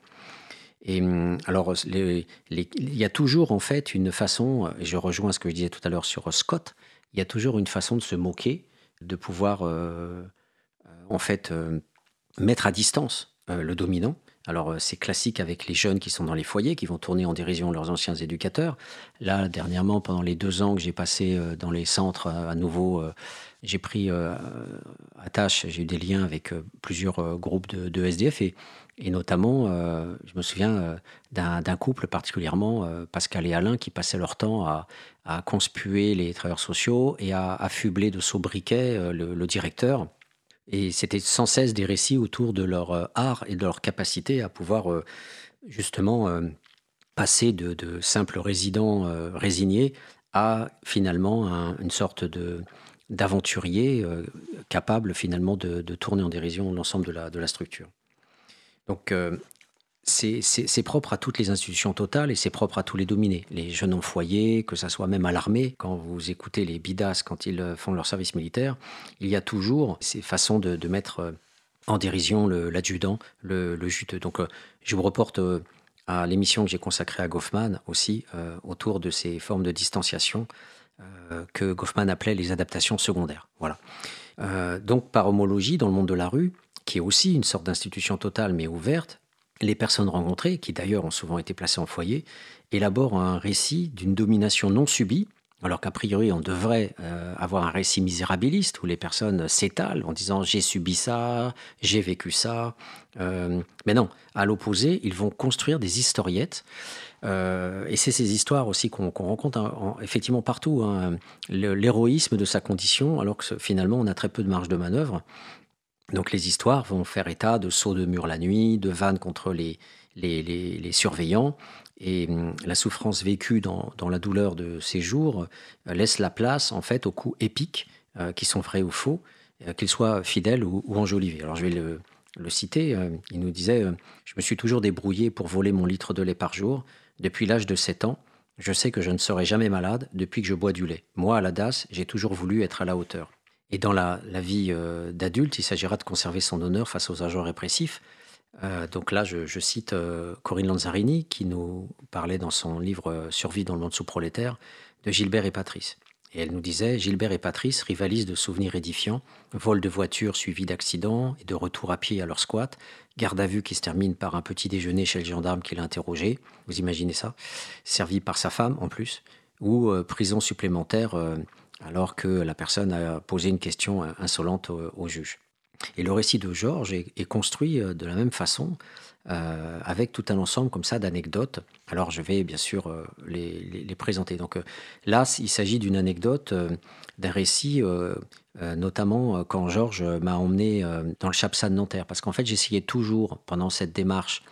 Et hum, alors, il y a toujours en fait une façon, et je rejoins ce que je disais tout à l'heure sur Scott, il y a toujours une façon de se moquer, de pouvoir euh, en fait mettre à distance le dominant alors euh, c'est classique avec les jeunes qui sont dans les foyers, qui vont tourner en dérision leurs anciens éducateurs. Là, dernièrement, pendant les deux ans que j'ai passé euh, dans les centres, euh, à nouveau, j'ai pris à tâche, j'ai eu des liens avec plusieurs groupes de, SDF et, notamment, je me souviens d'un couple particulièrement, Pascal et Alain, qui passaient leur temps à, conspuer les travailleurs sociaux et à affubler de sobriquets le directeur et c'était sans cesse des récits autour de leur euh, art et de leur capacité à pouvoir euh, justement euh, passer de, simples résidents résignés à finalement une sorte de d'aventurier capable finalement de, tourner en dérision l'ensemble de la structure. Donc c'est propre à toutes les institutions totales et c'est propre à tous les dominés. Les jeunes en foyer, que ce soit même à l'armée, quand vous écoutez les bidas quand ils euh, font leur service militaire, il y a toujours ces façons de, mettre euh, en dérision l'adjudant, le, juteux. Donc euh, je vous reporte à l'émission que j'ai consacrée à Goffman aussi, autour de ces formes de distanciation que Goffman appelait les adaptations secondaires. Voilà. donc par homologie, dans le monde de la rue, qui est aussi une sorte d'institution totale mais ouverte, les personnes rencontrées, qui d'ailleurs ont souvent été placées en foyer, élaborent un récit d'une domination non subie, alors qu'a priori on devrait euh, avoir un récit misérabiliste où les personnes s'étalent en disant j'ai subi ça, j'ai vécu ça. Euh, mais non, à l'opposé, ils vont construire des historiettes. Euh, et c'est ces histoires aussi qu'on rencontre effectivement partout. Hein. L'héroïsme de sa condition, alors que finalement on a très peu de marge de manœuvre. Donc les histoires vont faire état de sauts de mur la nuit, de vannes contre les, surveillants. Et hum, la souffrance vécue dans, la douleur de ces jours euh, laisse la place en fait aux coups épiques euh, qui sont vrais ou faux, euh, qu'ils soient fidèles ou, enjolivés. Alors je vais le, le citer. il nous disait Je me suis toujours débrouillé pour voler mon litre de lait par jour. Depuis l'âge de 7 ans, je sais que je ne serai jamais malade depuis que je bois du lait. Moi, à la DAS, j'ai toujours voulu être à la hauteur. Et dans la, vie euh, d'adulte, il s'agira de conserver son honneur face aux agents répressifs. Euh, donc là, je, cite euh, Corinne Lanzarini qui nous parlait dans son livre Survie dans le monde sous-prolétaire de Gilbert et Patrice. Et elle nous disait Gilbert et Patrice rivalisent de souvenirs édifiants, vol de voitures suivis d'accidents et de retour à pied à leur squat, garde à vue qui se termine par un petit déjeuner chez le gendarme qui l'a interrogé, vous imaginez ça, servi par sa femme en plus, ou prison supplémentaire alors que la personne a posé une question insolente au, juge. Et le récit de Georges est, construit euh, de la même façon, euh, avec tout un ensemble comme ça d'anecdotes. Alors je vais bien sûr euh, les, présenter. Donc là, il s'agit d'une anecdote, d'un récit, notamment quand Georges m'a emmené dans le Chapsa de Nanterre, parce qu'en fait j'essayais toujours pendant cette démarche,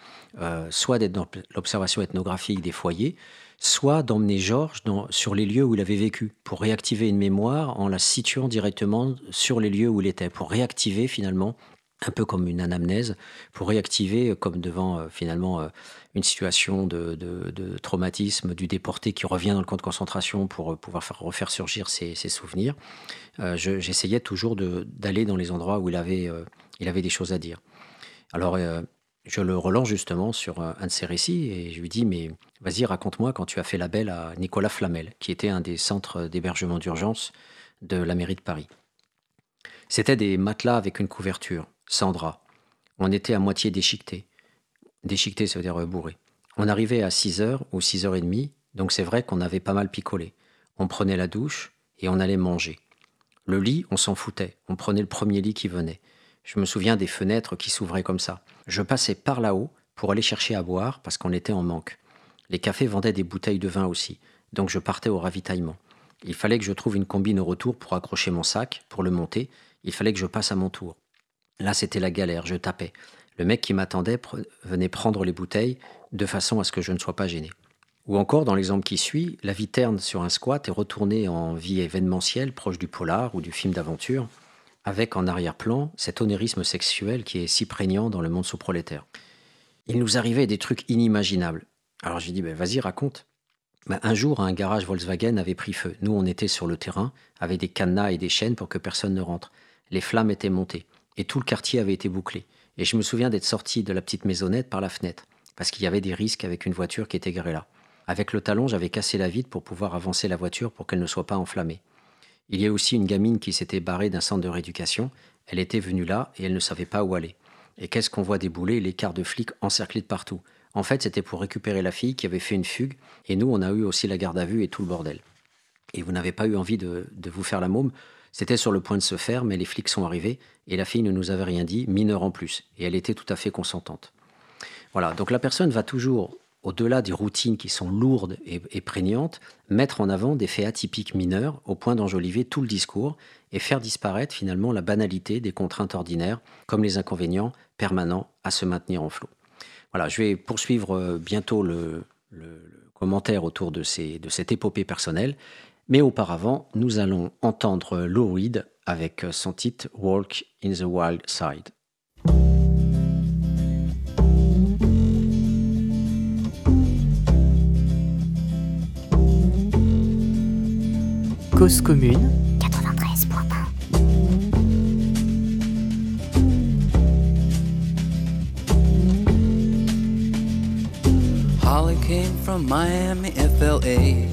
soit d'être dans l'observation ethnographique des foyers, soit d'emmener Georges sur les lieux où il avait vécu, pour réactiver une mémoire en la situant directement sur les lieux où il était, pour réactiver finalement un peu comme une anamnèse, pour réactiver, comme devant euh, finalement euh, une situation de, traumatisme du déporté qui revient dans le camp de concentration pour euh, pouvoir faire, refaire surgir ses, souvenirs. J'essayais toujours d'aller dans les endroits où il avait, il avait des choses à dire. Alors, je le relance justement sur un de ses récits et je lui dis Mais vas-y, raconte-moi quand tu as fait la belle à Nicolas Flamel, qui était un des centres d'hébergement d'urgence de la mairie de Paris. C'était des matelas avec une couverture sans drap. On était à moitié déchiqueté. Déchiqueté, ça veut dire bourré. On arrivait à 6 heures ou 6 heures et demie, donc c'est vrai qu'on avait pas mal picolé. On prenait la douche et on allait manger. Le lit, on s'en foutait. On prenait le premier lit qui venait. Je me souviens des fenêtres qui s'ouvraient comme ça. Je passais par là-haut pour aller chercher à boire parce qu'on était en manque. Les cafés vendaient des bouteilles de vin aussi, donc je partais au ravitaillement. Il fallait que je trouve une combine au retour pour accrocher mon sac, pour le monter. Il fallait que je passe à mon tour. Là, c'était la galère, je tapais. Le mec qui m'attendait venait prendre les bouteilles de façon à ce que je ne sois pas gêné. Ou encore, dans l'exemple qui suit, la vie terne sur un squat est retournée en vie événementielle proche du polar ou du film d'aventure, avec en arrière-plan cet onérisme sexuel qui est si prégnant dans le monde sous-prolétaire. Il nous arrivait des trucs inimaginables. Alors j'ai dit, ben, vas-y, raconte. Ben, un jour, un garage Volkswagen avait pris feu. Nous, on était sur le terrain, avec des cadenas et des chaînes pour que personne ne rentre. Les flammes étaient montées et tout le quartier avait été bouclé. Et je me souviens d'être sorti de la petite maisonnette par la fenêtre, parce qu'il y avait des risques avec une voiture qui était garée là. Avec le talon, j'avais cassé la vitre pour pouvoir avancer la voiture pour qu'elle ne soit pas enflammée. Il y a aussi une gamine qui s'était barrée d'un centre de rééducation. Elle était venue là et elle ne savait pas où aller. Et qu'est-ce qu'on voit débouler? Les quarts de flics encerclés de partout. En fait, c'était pour récupérer la fille qui avait fait une fugue, et nous, on a eu aussi la garde à vue et tout le bordel. Et vous n'avez pas eu envie de, de vous faire la môme, c'était sur le point de se faire, mais les flics sont arrivés et la fille ne nous avait rien dit, mineure en plus, et elle était tout à fait consentante. Voilà, donc la personne va toujours, au-delà des routines qui sont lourdes et, prégnantes, mettre en avant des faits atypiques mineurs au point d'enjoliver tout le discours et faire disparaître finalement la banalité des contraintes ordinaires, comme les inconvénients permanents à se maintenir en flot. Voilà, je vais poursuivre euh, bientôt le, commentaire autour de, cette épopée personnelle. Mais auparavant, nous allons entendre Lou Reed avec son titre Walk in the Wild Side. Cause commune 93.1 Holly came from Miami, FLA.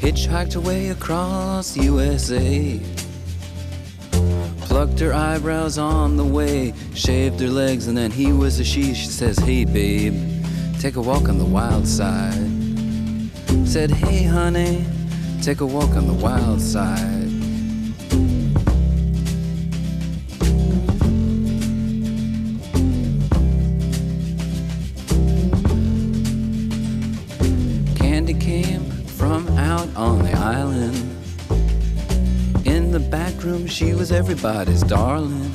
hitchhiked away across USA. Plucked her eyebrows on the way, shaved her legs, and then he was a she. She says, Hey, babe, take a walk on the wild side. Said, Hey, honey, take a walk on the wild side. Candy came from out on the island. In the back room, she was everybody's darling.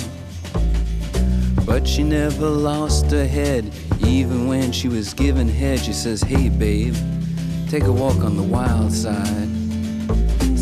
But she never lost her head, even when she was given head. She says, Hey, babe, take a walk on the wild side.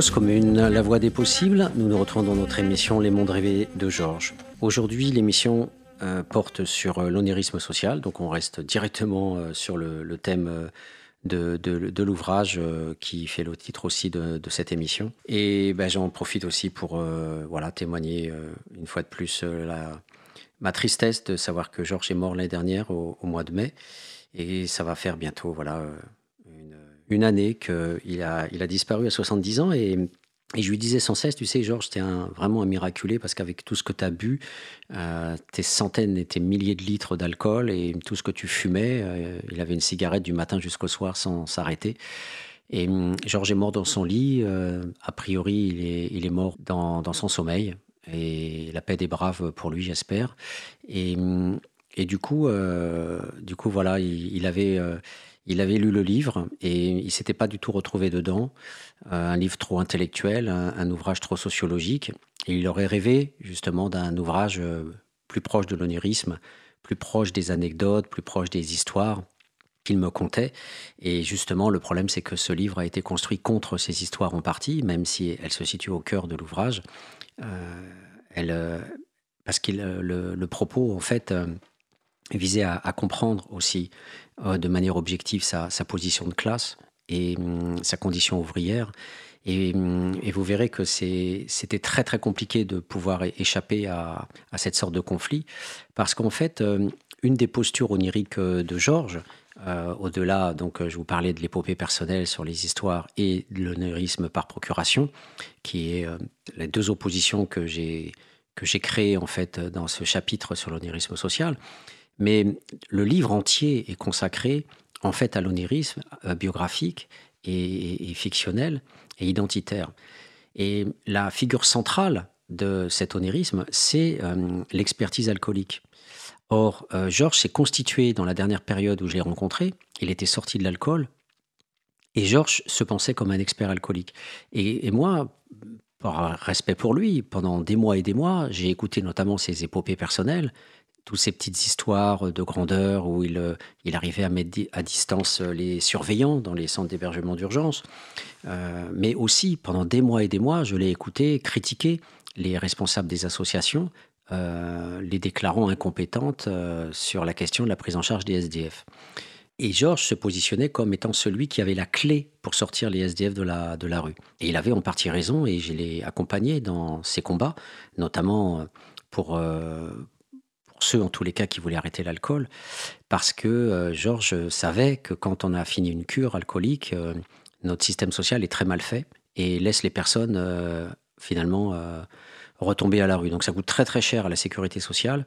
Cause commune, la voix des possibles, nous nous retrouvons dans notre émission Les mondes rêvés de Georges. Aujourd'hui, l'émission euh, porte sur euh, l'onirisme social, donc on reste directement euh, sur le, thème de, l'ouvrage qui fait le titre aussi de, cette émission. Et ben, j'en profite aussi pour voilà, témoigner une fois de plus ma tristesse de savoir que Georges est mort l'année dernière au, mois de mai. Et ça va faire bientôt voilà, une année qu'il a, il a disparu à 70 ans et, je lui disais sans cesse, tu sais, Georges, t'es vraiment un miraculé parce qu'avec tout ce que tu as bu, euh, tes centaines et tes milliers de litres d'alcool et tout ce que tu fumais, euh, il avait une cigarette du matin jusqu'au soir sans s'arrêter. Et hum, Georges est mort dans son lit. Euh, a priori, il est, mort dans, son sommeil. Et la paix des braves pour lui, j'espère. Et, hum, et du coup, du coup, voilà, il, il avait il avait lu le livre et il s'était pas du tout retrouvé dedans. Euh, un livre trop intellectuel, un, ouvrage trop sociologique. Et il aurait rêvé justement d'un ouvrage euh, plus proche de l'onirisme, plus proche des anecdotes, plus proche des histoires qu'il me contait. Et justement, le problème, c'est que ce livre a été construit contre ces histoires en partie, même si elle se situe au cœur de l'ouvrage. Euh, parce que le, propos, en fait, visait à, comprendre aussi euh, de manière objective sa, position de classe et hum, sa condition ouvrière. Hum, et, vous verrez que c'était très très compliqué de pouvoir échapper à, cette sorte de conflit, parce qu'en fait, euh, une des postures oniriques euh, de Georges, au-delà, donc je vous parlais de l'épopée personnelle sur les histoires et de l'onirisme par procuration, qui est les deux oppositions que j'ai que j'ai créées en fait dans ce chapitre sur l'onirisme social. Mais le livre entier est consacré en fait à l'onirisme euh, biographique et, fictionnel et identitaire. Et la figure centrale de cet onirisme, c'est euh, l'expertise alcoolique. Or, euh, Georges s'est constitué dans la dernière période où je l'ai rencontré. Il était sorti de l'alcool. Et Georges se pensait comme un expert alcoolique. et moi, par respect pour lui, pendant des mois et des mois, j'ai écouté notamment ses épopées personnelles toutes ces petites histoires de grandeur où il, euh, il arrivait à mettre à distance euh, les surveillants dans les centres d'hébergement d'urgence. Euh, mais aussi, pendant des mois et des mois, je l'ai écouté critiquer les responsables des associations, les déclarant incompétentes sur la question de la prise en charge des SDF. Et Georges se positionnait comme étant celui qui avait la clé pour sortir les SDF de la, de la rue. Et il avait en partie raison, et je l'ai accompagné dans ses combats, notamment pour, ceux en tous les cas qui voulaient arrêter l'alcool, parce que euh, Georges savait que quand on a fini une cure alcoolique, euh, notre système social est très mal fait et laisse les personnes euh, finalement retomber à la rue. Donc ça coûte très très cher à la sécurité sociale.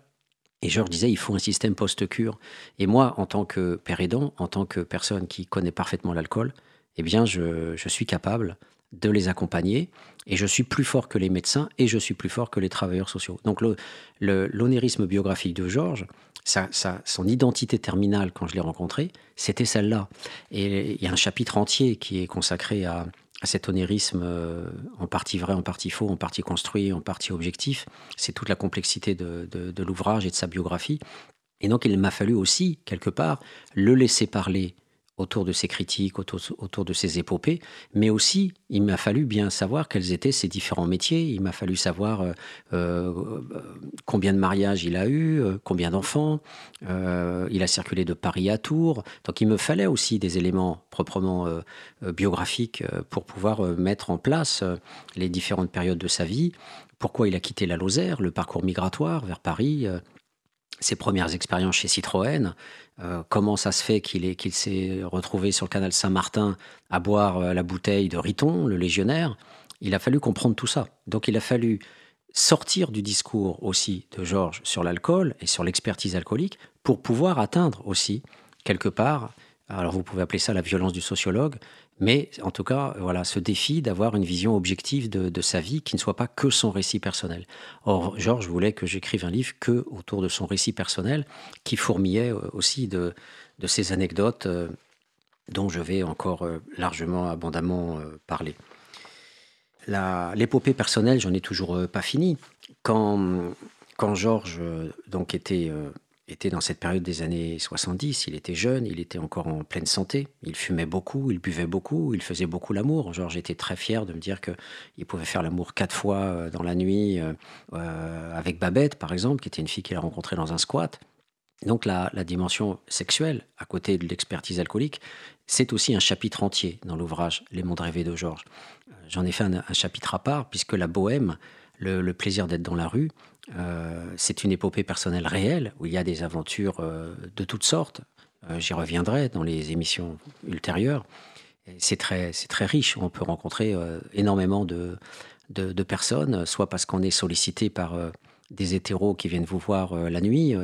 Et Georges disait, il faut un système post-cure. Et moi, en tant que père aidant, en tant que personne qui connaît parfaitement l'alcool, eh bien, je, je suis capable de les accompagner. Et je suis plus fort que les médecins et je suis plus fort que les travailleurs sociaux. Donc l'onérisme biographique de Georges, son identité terminale quand je l'ai rencontré, c'était celle-là. Et il y a un chapitre entier qui est consacré à, cet onérisme euh, en partie vrai, en partie faux, en partie construit, en partie objectif. C'est toute la complexité de l'ouvrage et de sa biographie. Et donc il m'a fallu aussi, quelque part, le laisser parler autour de ses critiques, autour, de ses épopées, mais aussi il m'a fallu bien savoir quels étaient ses différents métiers, il m'a fallu savoir euh, euh, combien de mariages il a eu, euh, combien d'enfants, il a circulé de Paris à Tours, donc il me fallait aussi des éléments proprement biographiques pour pouvoir mettre en place les différentes périodes de sa vie, pourquoi il a quitté la Lozère, le parcours migratoire vers Paris, ses premières expériences chez Citroën, euh, comment ça se fait qu'il s'est retrouvé sur le canal Saint-Martin à boire euh, la bouteille de Riton, le légionnaire? Il a fallu comprendre tout ça. Donc il a fallu sortir du discours aussi de Georges sur l'alcool et sur l'expertise alcoolique pour pouvoir atteindre aussi quelque part alors vous pouvez appeler ça la violence du sociologue, mais en tout cas, voilà, ce défi d'avoir une vision objective de, sa vie qui ne soit pas que son récit personnel. Or, Georges voulait que j'écrive un livre que autour de son récit personnel, qui fourmillait euh, aussi de, ces anecdotes euh, dont je vais encore euh, largement, abondamment parler. L'épopée personnelle, j'en ai toujours pas fini. Quand, quand Georges donc était était dans cette période des années 70, il était jeune, il était encore en pleine santé, il fumait beaucoup, il buvait beaucoup, il faisait beaucoup l'amour. Genre j'étais très fier de me dire qu'il pouvait faire l'amour quatre fois euh, dans la nuit euh, euh, avec Babette, par exemple, qui était une fille qu'il a rencontrée dans un squat. Donc la, dimension sexuelle, à côté de l'expertise alcoolique, c'est aussi un chapitre entier dans l'ouvrage Les mondes rêvés de Georges. J'en ai fait un, chapitre à part, puisque la bohème, le plaisir d'être dans la rue, euh, c'est une épopée personnelle réelle où il y a des aventures euh, de toutes sortes. Euh, j'y reviendrai dans les émissions ultérieures. C'est très, très riche. On peut rencontrer énormément de, de, personnes, soit parce qu'on est sollicité par des hétéros qui viennent vous voir la nuit.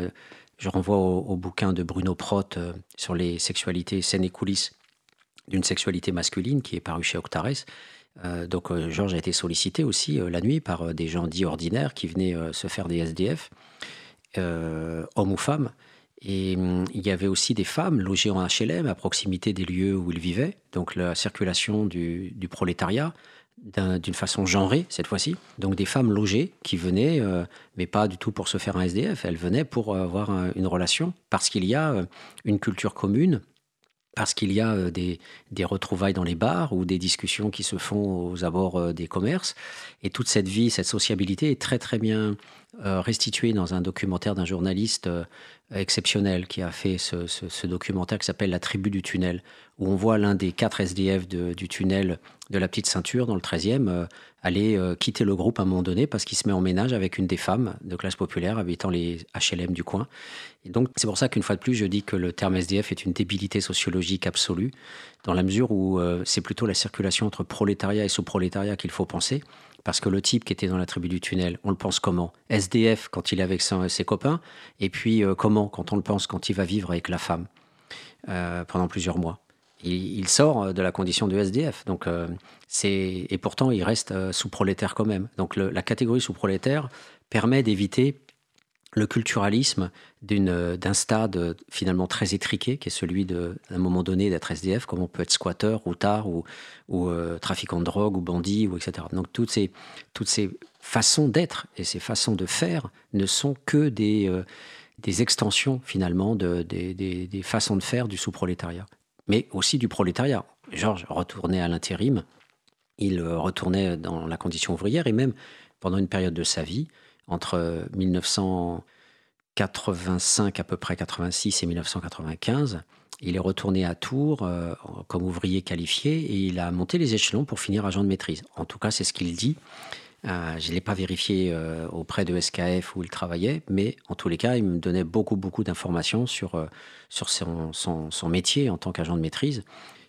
je renvoie au, bouquin de Bruno Prott sur les sexualités, scènes et coulisses d'une sexualité masculine qui est paru chez Octares donc euh, Georges a été sollicité aussi euh, la nuit par des gens dits ordinaires qui venaient se faire des SDF, hommes ou femmes. Et hum, il y avait aussi des femmes logées en HLM à proximité des lieux où ils vivaient. Donc la circulation du, prolétariat d'une façon genrée cette fois-ci. Donc des femmes logées qui venaient, mais pas du tout pour se faire un SDF, elles venaient pour avoir une relation, parce qu'il y a une culture commune parce qu'il y a euh, des, retrouvailles dans les bars ou des discussions qui se font aux abords euh, des commerces. Et toute cette vie, cette sociabilité est très très bien euh, restituée dans un documentaire d'un journaliste exceptionnel qui a fait ce, documentaire qui s'appelle La tribu du tunnel, où on voit l'un des quatre SDF du tunnel de la petite ceinture dans le 13e aller quitter le groupe à un moment donné parce qu'il se met en ménage avec une des femmes de classe populaire habitant les HLM du coin. Donc c'est pour ça qu'une fois de plus je dis que le terme SDF est une débilité sociologique absolue, dans la mesure où c'est plutôt la circulation entre prolétariat et sous-prolétariat qu'il faut penser. Parce que le type qui était dans la tribu du tunnel, on le pense comment? SDF quand il est avec ses copains, et puis comment quand on le pense quand il va vivre avec la femme pendant plusieurs mois il, sort euh, de la condition de SDF. Donc, euh, c'est et pourtant, il reste euh, sous-prolétaire quand même. Donc, la catégorie sous-prolétaire permet d'éviter le culturalisme d'un stade finalement très étriqué, qui est celui d'un moment donné d'être SDF, comme on peut être squatter, routard, ou, ou trafiquant de drogue, ou bandit, ou etc. Donc toutes ces, toutes ces façons d'être et ces façons de faire ne sont que des, des extensions finalement de, des, des façons de faire du sous-prolétariat mais aussi du prolétariat. Georges retournait à l'intérim, il euh, retournait dans la condition ouvrière et même pendant une période de sa vie, entre 1985 à peu près 86 et 1995, il est retourné à Tours euh, comme ouvrier qualifié et il a monté les échelons pour finir agent de maîtrise. En tout cas, c'est ce qu'il dit. Euh, je ne l'ai pas vérifié euh, auprès de SKF où il travaillait, mais en tous les cas, il me donnait beaucoup, beaucoup d'informations sur, sur son, son, métier en tant qu'agent de maîtrise,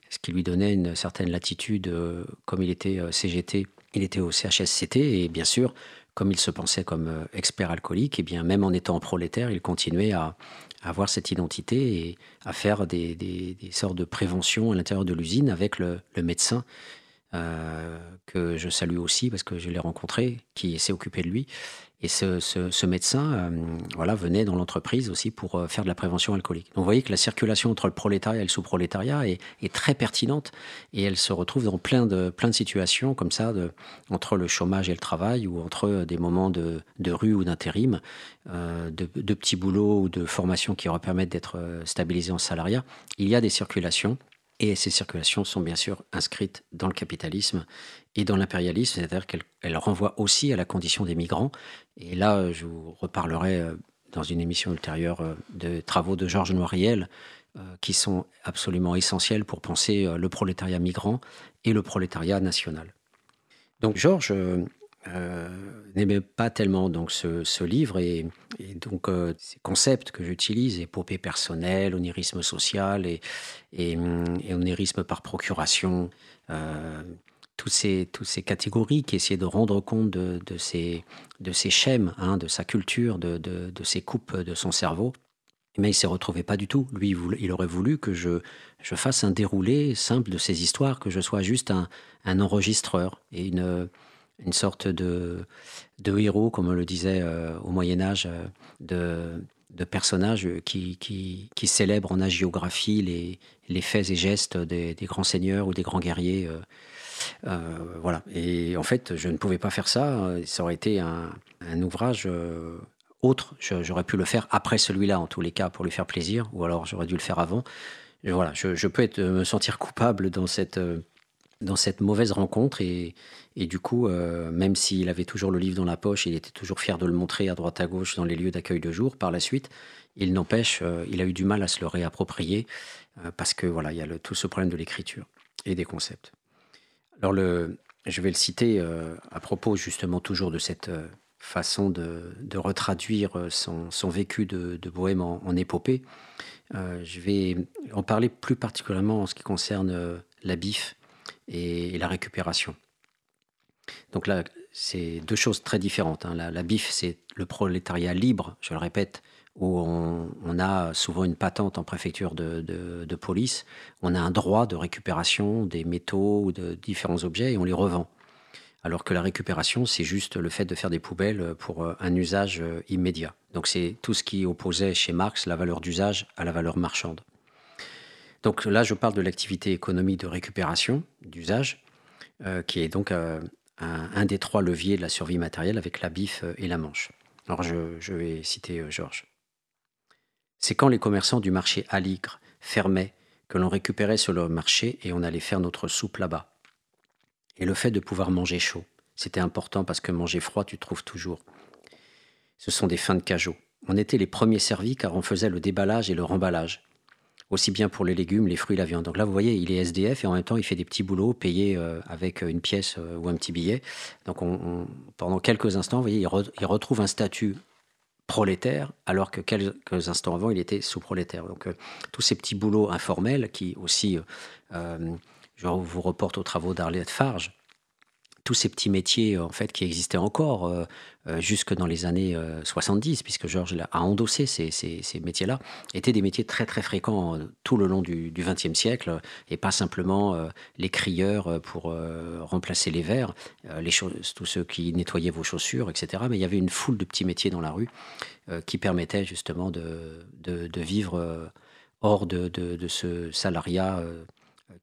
ce qui lui donnait une certaine latitude. comme il était CGT, il était au CHSCT, et bien sûr, comme il se pensait comme expert alcoolique, et bien même en étant prolétaire, il continuait à, avoir cette identité et à faire des, sortes de prévention à l'intérieur de l'usine avec le, le médecin que je salue aussi parce que je l'ai rencontré, qui s'est occupé de lui. Et ce, médecin euh, voilà, venait dans l'entreprise aussi pour euh, faire de la prévention alcoolique. Donc vous voyez que la circulation entre le prolétariat et le sous-prolétariat est, très pertinente et elle se retrouve dans plein de, plein de situations comme ça, de, entre le chômage et le travail ou entre des moments de, rue ou d'intérim, euh, de, de, petits boulots ou de formations qui leur permettent d'être stabilisés en salariat. Il y a des circulations et ces circulations sont bien sûr inscrites dans le capitalisme et dans l'impérialisme, c'est-à-dire qu'elles renvoient aussi à la condition des migrants. Et là, je vous reparlerai euh, dans une émission ultérieure euh, de travaux de Georges Noiriel, euh, qui sont absolument essentiels pour penser le prolétariat migrant et le prolétariat national. Donc Georges euh, n'aimait pas tellement donc ce, livre et, donc euh, ces concepts que j'utilise, épopée personnelle, onirisme social et, et, onirisme par procuration, euh, toutes, ces, toutes ces catégories qui essayaient de rendre compte de, de ces, de ces schèmes, hein, de sa culture, de, de, ces coupes de son cerveau. Mais il s'est retrouvé pas du tout. Lui, il aurait voulu que je, je fasse un déroulé simple de ces histoires, que je sois juste un, un enregistreur et une, une sorte de, de héros, comme on le disait euh, au Moyen Âge, euh, de, de personnages qui, qui, qui, célèbrent en agiographie les, les faits et gestes des, des, grands seigneurs ou des grands guerriers. Euh, voilà. Et en fait, je ne pouvais pas faire ça. Ça aurait été un, un ouvrage autre. J'aurais pu le faire après celui-là, en tous les cas, pour lui faire plaisir, ou alors j'aurais dû le faire avant. voilà, je, je peux être, me sentir coupable dans cette dans cette mauvaise rencontre et, et du coup, euh, même s'il avait toujours le livre dans la poche, il était toujours fier de le montrer à droite à gauche dans les lieux d'accueil de jour. Par la suite, il n'empêche, euh, il a eu du mal à se le réapproprier euh, parce que voilà, il y a tout ce problème de l'écriture et des concepts. Alors je vais le citer à propos justement toujours de cette façon de, retraduire son, vécu de, Bohème en, en épopée. je vais en parler plus particulièrement en ce qui concerne la BIF et, la récupération. Donc là, c'est deux choses très différentes. Hein. La, BIF, c'est le prolétariat libre, je le répète, où on, a souvent une patente en préfecture de, police. On a un droit de récupération des métaux ou de différents objets et on les revend. Alors que la récupération, c'est juste le fait de faire des poubelles pour euh, un usage euh, immédiat. Donc c'est tout ce qui opposait chez Marx la valeur d'usage à la valeur marchande. Donc là, je parle de l'activité économique de récupération, d'usage, euh, qui est donc un, des trois leviers de la survie matérielle avec la bif euh, et la manche. Alors je, vais citer Georges. C'est quand les commerçants du marché Aligre fermaient que l'on récupérait sur le marché et on allait faire notre soupe là-bas. Et le fait de pouvoir manger chaud, c'était important parce que manger froid, tu trouves toujours. Ce sont des fins de cajot. On était les premiers servis car on faisait le déballage et le remballage aussi bien pour les légumes, les fruits, la viande. Donc là, vous voyez, il est SDF et en même temps, il fait des petits boulots payés euh, avec une pièce euh, ou un petit billet. Donc on, pendant quelques instants, vous voyez, il, retrouve un statut prolétaire, alors que quelques instants avant, il était sous-prolétaire. Donc euh, tous ces petits boulots informels qui aussi, je vous reporte aux travaux d'Arlette Farge, tous ces petits métiers en fait qui existaient encore euh, euh, jusque dans les années 70, euh, puisque Georges a endossé ces, ces, métiers-là, étaient des métiers très très fréquents tout le long du XXe siècle, et pas simplement les crieurs pour remplacer les verres, les tous ceux qui nettoyaient vos chaussures, etc. Mais il y avait une foule de petits métiers dans la rue qui permettaient justement de, de, vivre hors de, de, ce salariat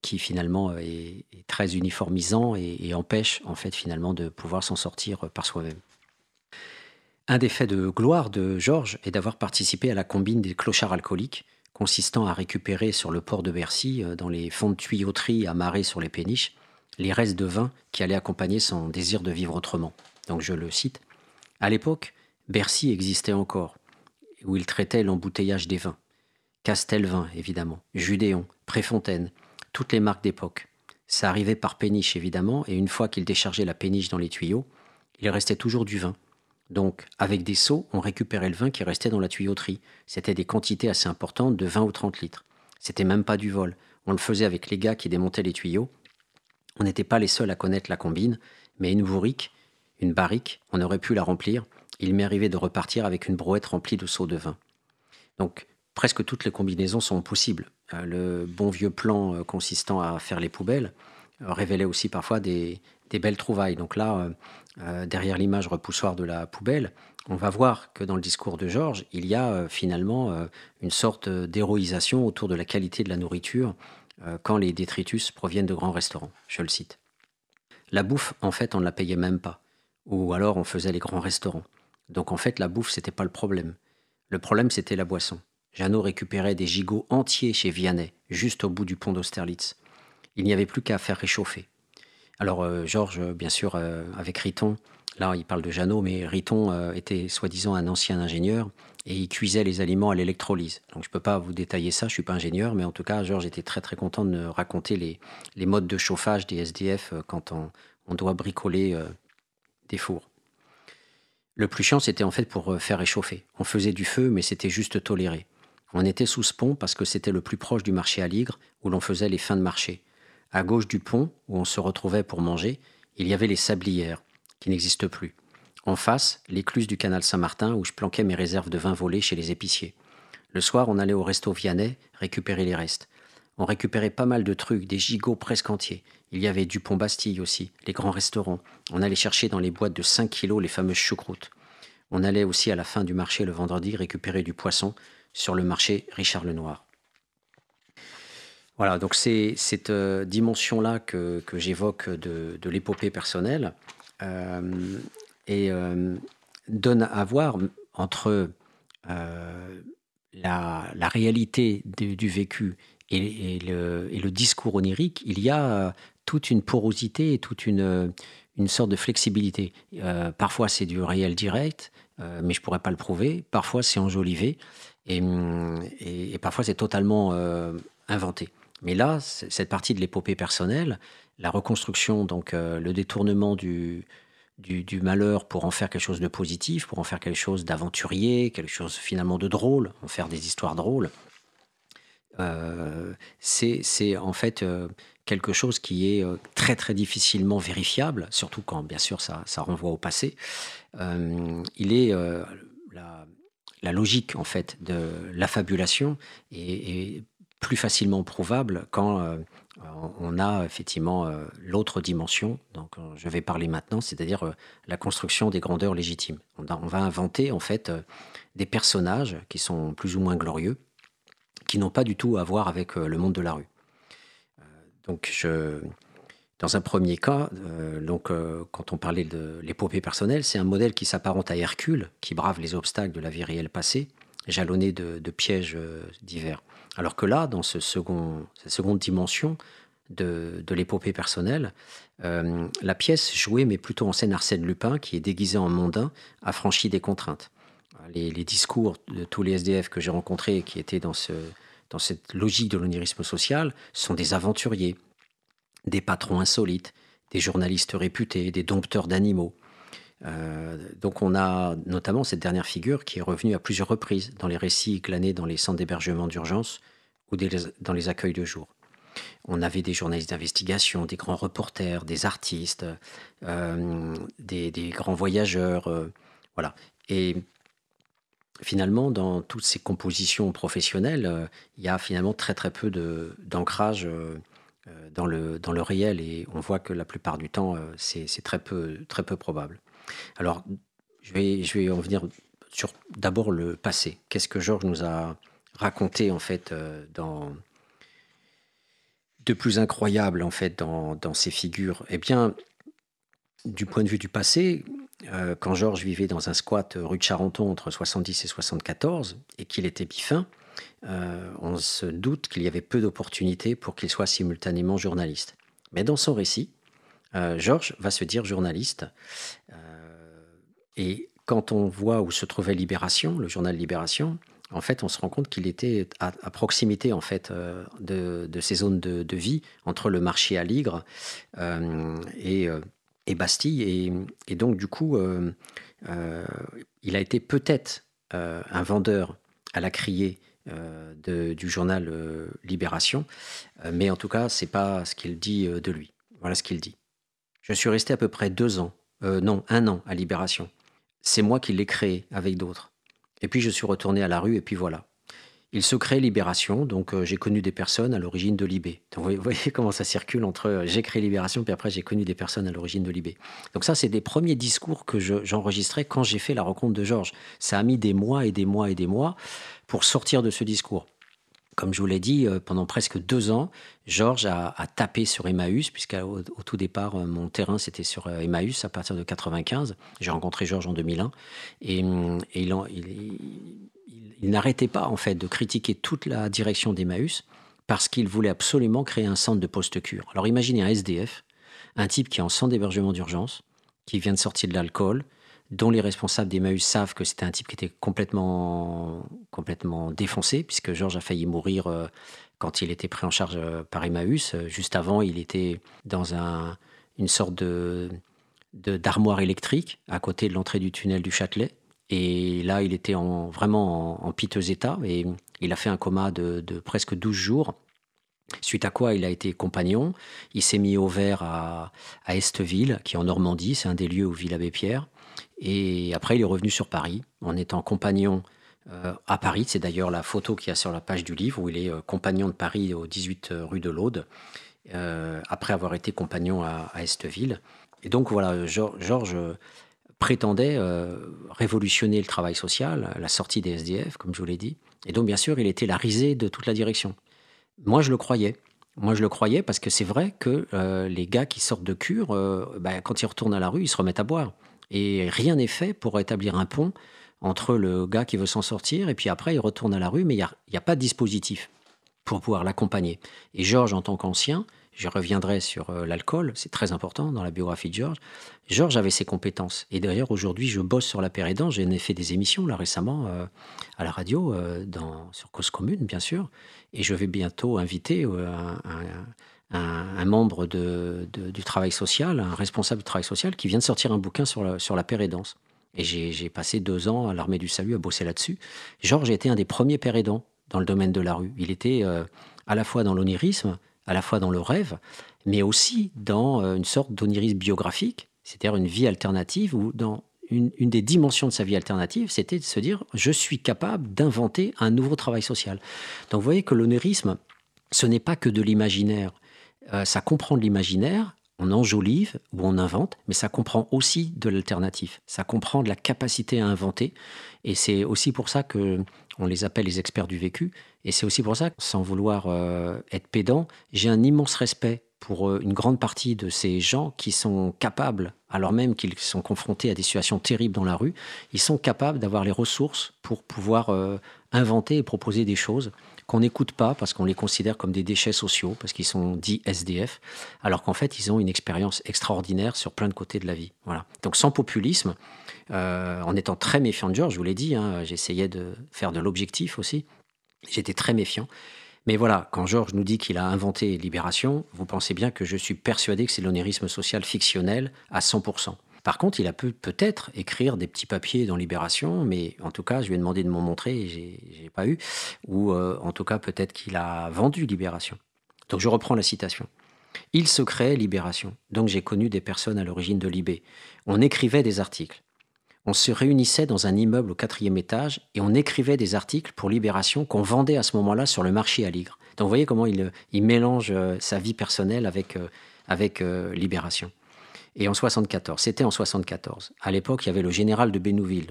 qui finalement est, très uniformisant et, empêche en fait finalement de pouvoir s'en sortir par soi-même. Un des faits de gloire de Georges est d'avoir participé à la combine des clochards alcooliques, consistant à récupérer sur le port de Bercy, euh, dans les fonds de tuyauterie amarrés sur les péniches, les restes de vin qui allaient accompagner son désir de vivre autrement. Donc je le cite. À l'époque, Bercy existait encore, où il traitait l'embouteillage des vins. Castelvin, évidemment, Judéon, Préfontaine, toutes les marques d'époque. Ça arrivait par péniche évidemment, et une fois qu'il déchargeait la péniche dans les tuyaux, il restait toujours du vin. Donc, avec des seaux, on récupérait le vin qui restait dans la tuyauterie. C'était des quantités assez importantes de 20 ou 30 litres. C'était même pas du vol. On le faisait avec les gars qui démontaient les tuyaux. On n'était pas les seuls à connaître la combine, mais une bourrique, une barrique, on aurait pu la remplir. Il m'est arrivé de repartir avec une brouette remplie de seaux de vin. Donc, presque toutes les combinaisons sont possibles. Euh, le bon vieux plan euh, consistant à faire les poubelles, révélaient aussi parfois des, belles trouvailles. Donc là, derrière l'image repoussoire de la poubelle, on va voir que dans le discours de Georges, il y a finalement une sorte d'héroïsation autour de la qualité de la nourriture quand les détritus proviennent de grands restaurants. Je le cite. La bouffe, en fait, on ne la payait même pas. Ou alors on faisait les grands restaurants. Donc en fait, la bouffe, c'était pas le problème. Le problème, c'était la boisson. Jeannot récupérait des gigots entiers chez Vianney, juste au bout du pont d'Austerlitz. Il n'y avait plus qu'à faire réchauffer. Alors euh, Georges, bien sûr, euh, avec Riton, là il parle de Jeannot, mais Riton euh, était soi-disant un ancien ingénieur et il cuisait les aliments à l'électrolyse. Donc je ne peux pas vous détailler ça, je ne suis pas ingénieur, mais en tout cas, Georges était très très content de raconter les, modes de chauffage des SDF quand on doit bricoler des fours. Le plus chiant, c'était en fait pour faire réchauffer. On faisait du feu, mais c'était juste toléré. On était sous ce pont parce que c'était le plus proche du marché à Ligre, où l'on faisait les fins de marché. À gauche du pont, où on se retrouvait pour manger, il y avait les sablières, qui n'existent plus. En face, l'écluse du canal Saint-Martin, où je planquais mes réserves de vin volés chez les épiciers. Le soir, on allait au resto Vianney récupérer les restes. On récupérait pas mal de trucs, des gigots presque entiers. Il y avait du pont Bastille aussi, les grands restaurants. On allait chercher dans les boîtes de 5 kilos les fameuses choucroutes. On allait aussi à la fin du marché le vendredi récupérer du poisson sur le marché Richard Lenoir. Voilà, donc c'est cette euh, dimension-là que, j'évoque de, l'épopée personnelle euh, et euh, donne à voir entre la, réalité du vécu et, le, discours onirique, il y a toute une porosité et toute une, une sorte de flexibilité. Parfois, c'est du réel direct, mais je pourrais pas le prouver. Parfois, c'est enjolivé. Et, et, parfois, c'est totalement euh, inventé. Mais là, cette partie de l'épopée personnelle, la reconstruction, donc le détournement du, malheur pour en faire quelque chose de positif, pour en faire quelque chose d'aventurier, quelque chose finalement de drôle, en faire des histoires drôles, c'est en fait quelque chose qui est euh, très très difficilement vérifiable, surtout quand bien sûr ça, ça renvoie au passé. Euh, il est euh, la, logique en fait de l'affabulation est, plus facilement prouvable quand on a effectivement l'autre dimension. Donc je vais parler maintenant, c'est-à-dire la construction des grandeurs légitimes. On, on, va inventer en fait des personnages qui sont plus ou moins glorieux, qui n'ont pas du tout à voir avec le monde de la rue. Donc, je, dans un premier cas, euh, donc, euh, quand on parlait de l'épopée personnelle, c'est un modèle qui s'apparente à Hercule, qui brave les obstacles de la vie réelle passée, jalonné de, pièges euh, divers. Alors que là, dans ce second, cette seconde dimension de, l'épopée personnelle, la pièce jouée met plutôt en scène Arsène Lupin, qui est déguisé en mondain, affranchi des contraintes. Les, les discours de tous les SDF que j'ai rencontrés qui étaient dans ce, dans cette logique de l'onirisme social, sont des aventuriers, des patrons insolites, des journalistes réputés, des dompteurs d'animaux. Euh, donc on a notamment cette dernière figure qui est revenue à plusieurs reprises dans les récits glanés dans les centres d'hébergement d'urgence ou dans les accueils de jour. On avait des journalistes d'investigation, des grands reporters, des artistes, euh, des, grands voyageurs, euh, voilà. Et finalement, dans toutes ces compositions professionnelles, il y a finalement très très peu d'ancrage dans, le, dans le réel et on voit que la plupart du temps, c'est très peu, très peu probable. Alors, je vais, je vais en venir sur d'abord le passé. Qu'est-ce que Georges nous a raconté en fait dans de plus incroyable en fait dans, dans ces figures? Eh bien, du point de vue du passé, euh, quand Georges vivait dans un squat rue de Charenton entre 70 et 74 et qu'il était bifin, euh, on se doute qu'il y avait peu d'opportunités pour qu'il soit simultanément journaliste. Mais dans son récit, euh, Georges va se dire journaliste. et quand on voit où se trouvait Libération, le journal Libération, en fait, on se rend compte qu'il était à, proximité en fait de, ces zones de, vie entre le marché à Ligre et et Bastille. Et, donc, du coup, euh, euh, il a été peut-être euh, un vendeur à la criée du journal Libération, mais en tout cas, c'est pas ce qu'il dit de lui. Voilà ce qu'il dit. Je suis resté à peu près deux ans, non, un an à Libération. C'est moi qui l'ai créé avec d'autres. Et puis je suis retourné à la rue et puis voilà. Il se crée Libération, donc euh, j'ai connu des personnes à l'origine de Libé. Vous voyez comment ça circule entre euh, j'ai créé Libération, puis après j'ai connu des personnes à l'origine de Libé. Donc ça, c'est des premiers discours que j'enregistrais quand j'ai fait la rencontre de Georges. Ça a mis des mois et des mois et des mois pour sortir de ce discours. Comme je vous l'ai dit, euh, pendant presque deux ans, Georges a, tapé sur Emmaüs, puisqu'au au tout départ, mon terrain, c'était sur Emmaüs à partir de 95. J'ai rencontré Georges en 2001. Et, et il, il, il n'arrêtait pas en fait de critiquer toute la direction d'Emmaüs parce qu'il voulait absolument créer un centre de post-cure. Alors imaginez un SDF, un type qui est en centre d'hébergement d'urgence, qui vient de sortir de l'alcool, dont les responsables d'Emmaüs savent que c'était un type qui était complètement, complètement défoncé, puisque Georges a failli mourir euh, quand il était pris en charge euh, par Emmaüs. Euh, juste avant, il était dans un, une sorte de d'armoire électrique à côté de l'entrée du tunnel du Châtelet. Et là, il était en, vraiment en, piteux état et il a fait un coma de, presque 12 jours. Suite à quoi il a été compagnon. Il s'est mis au vert à, Esteville, qui est en Normandie, c'est un des lieux où vit l'abbé Pierre. Et après, il est revenu sur Paris en étant compagnon euh, à Paris. C'est d'ailleurs la photo qu'il y a sur la page du livre où il est euh, compagnon de Paris au 18 rue de l'Aude, euh, après avoir été compagnon à, à, Esteville. Et donc voilà, Georges prétendait euh, révolutionner le travail social, la sortie des SDF, comme je vous l'ai dit. Et donc, bien sûr, il était la risée de toute la direction. Moi, je le croyais. Moi, je le croyais parce que c'est vrai que euh, les gars qui sortent de cure, euh, ben, quand ils retournent à la rue, ils se remettent à boire. Et rien n'est fait pour établir un pont entre le gars qui veut s'en sortir et puis après, il retourne à la rue, mais il n'y a, pas de dispositif pour pouvoir l'accompagner. Et Georges, en tant qu'ancien, je reviendrai sur euh, l'alcool, c'est très important dans la biographie de Georges. Georges avait ses compétences. Et d'ailleurs, aujourd'hui, je bosse sur la pérédance. J'ai fait des émissions là récemment euh, à la radio, euh, sur Cause Commune, bien sûr. Et je vais bientôt inviter un, membre de, du travail social, un responsable du travail social, qui vient de sortir un bouquin sur la, sur la pérédance. Et j'ai passé deux ans à l'armée du salut à bosser là-dessus. Georges était un des premiers pérédants dans le domaine de la rue. Il était à la fois dans l'onirisme, à la fois dans le rêve, mais aussi dans euh, une sorte d'onirisme biographique, c'est-à-dire une vie alternative ou dans une, des dimensions de sa vie alternative, c'était de se dire je suis capable d'inventer un nouveau travail social. Donc vous voyez que l'onirisme, ce n'est pas que de l'imaginaire. Euh, ça comprend de l'imaginaire, on enjolive ou on invente, mais ça comprend aussi de l'alternatif. Ça comprend de la capacité à inventer. Et c'est aussi pour ça que on les appelle les experts du vécu. Et c'est aussi pour ça, sans vouloir euh, être pédant, j'ai un immense respect pour euh, une grande partie de ces gens qui sont capables, alors même qu'ils sont confrontés à des situations terribles dans la rue, ils sont capables d'avoir les ressources pour pouvoir inventer et proposer des choses qu'on n'écoute pas parce qu'on les considère comme des déchets sociaux, parce qu'ils sont dits SDF, alors qu'en fait, ils ont une expérience extraordinaire sur plein de côtés de la vie. Voilà. Donc sans populisme, euh, en étant très méfiant de George, je vous l'ai dit, hein, j'essayais de faire de l'objectif aussi, j'étais très méfiant. Mais voilà, quand Georges nous dit qu'il a inventé Libération, vous pensez bien que je suis persuadé que c'est l'onérisme social fictionnel à 100%. Par contre, il a pu peut-être écrire des petits papiers dans Libération, mais en tout cas, je lui ai demandé de m'en montrer et j'ai pas eu. Ou euh, en tout cas, peut-être qu'il a vendu Libération. Donc je reprends la citation. Il se crée Libération. Donc j'ai connu des personnes à l'origine de Libé. On écrivait des articles. On se réunissait dans un immeuble au quatrième étage et on écrivait des articles pour Libération qu'on vendait à ce moment-là sur le marché à Ligre. Donc vous voyez comment il, mélange euh, sa vie personnelle avec, euh, avec Libération. Et en 74, c'était en 74. À l'époque, il y avait le général de Bénouville,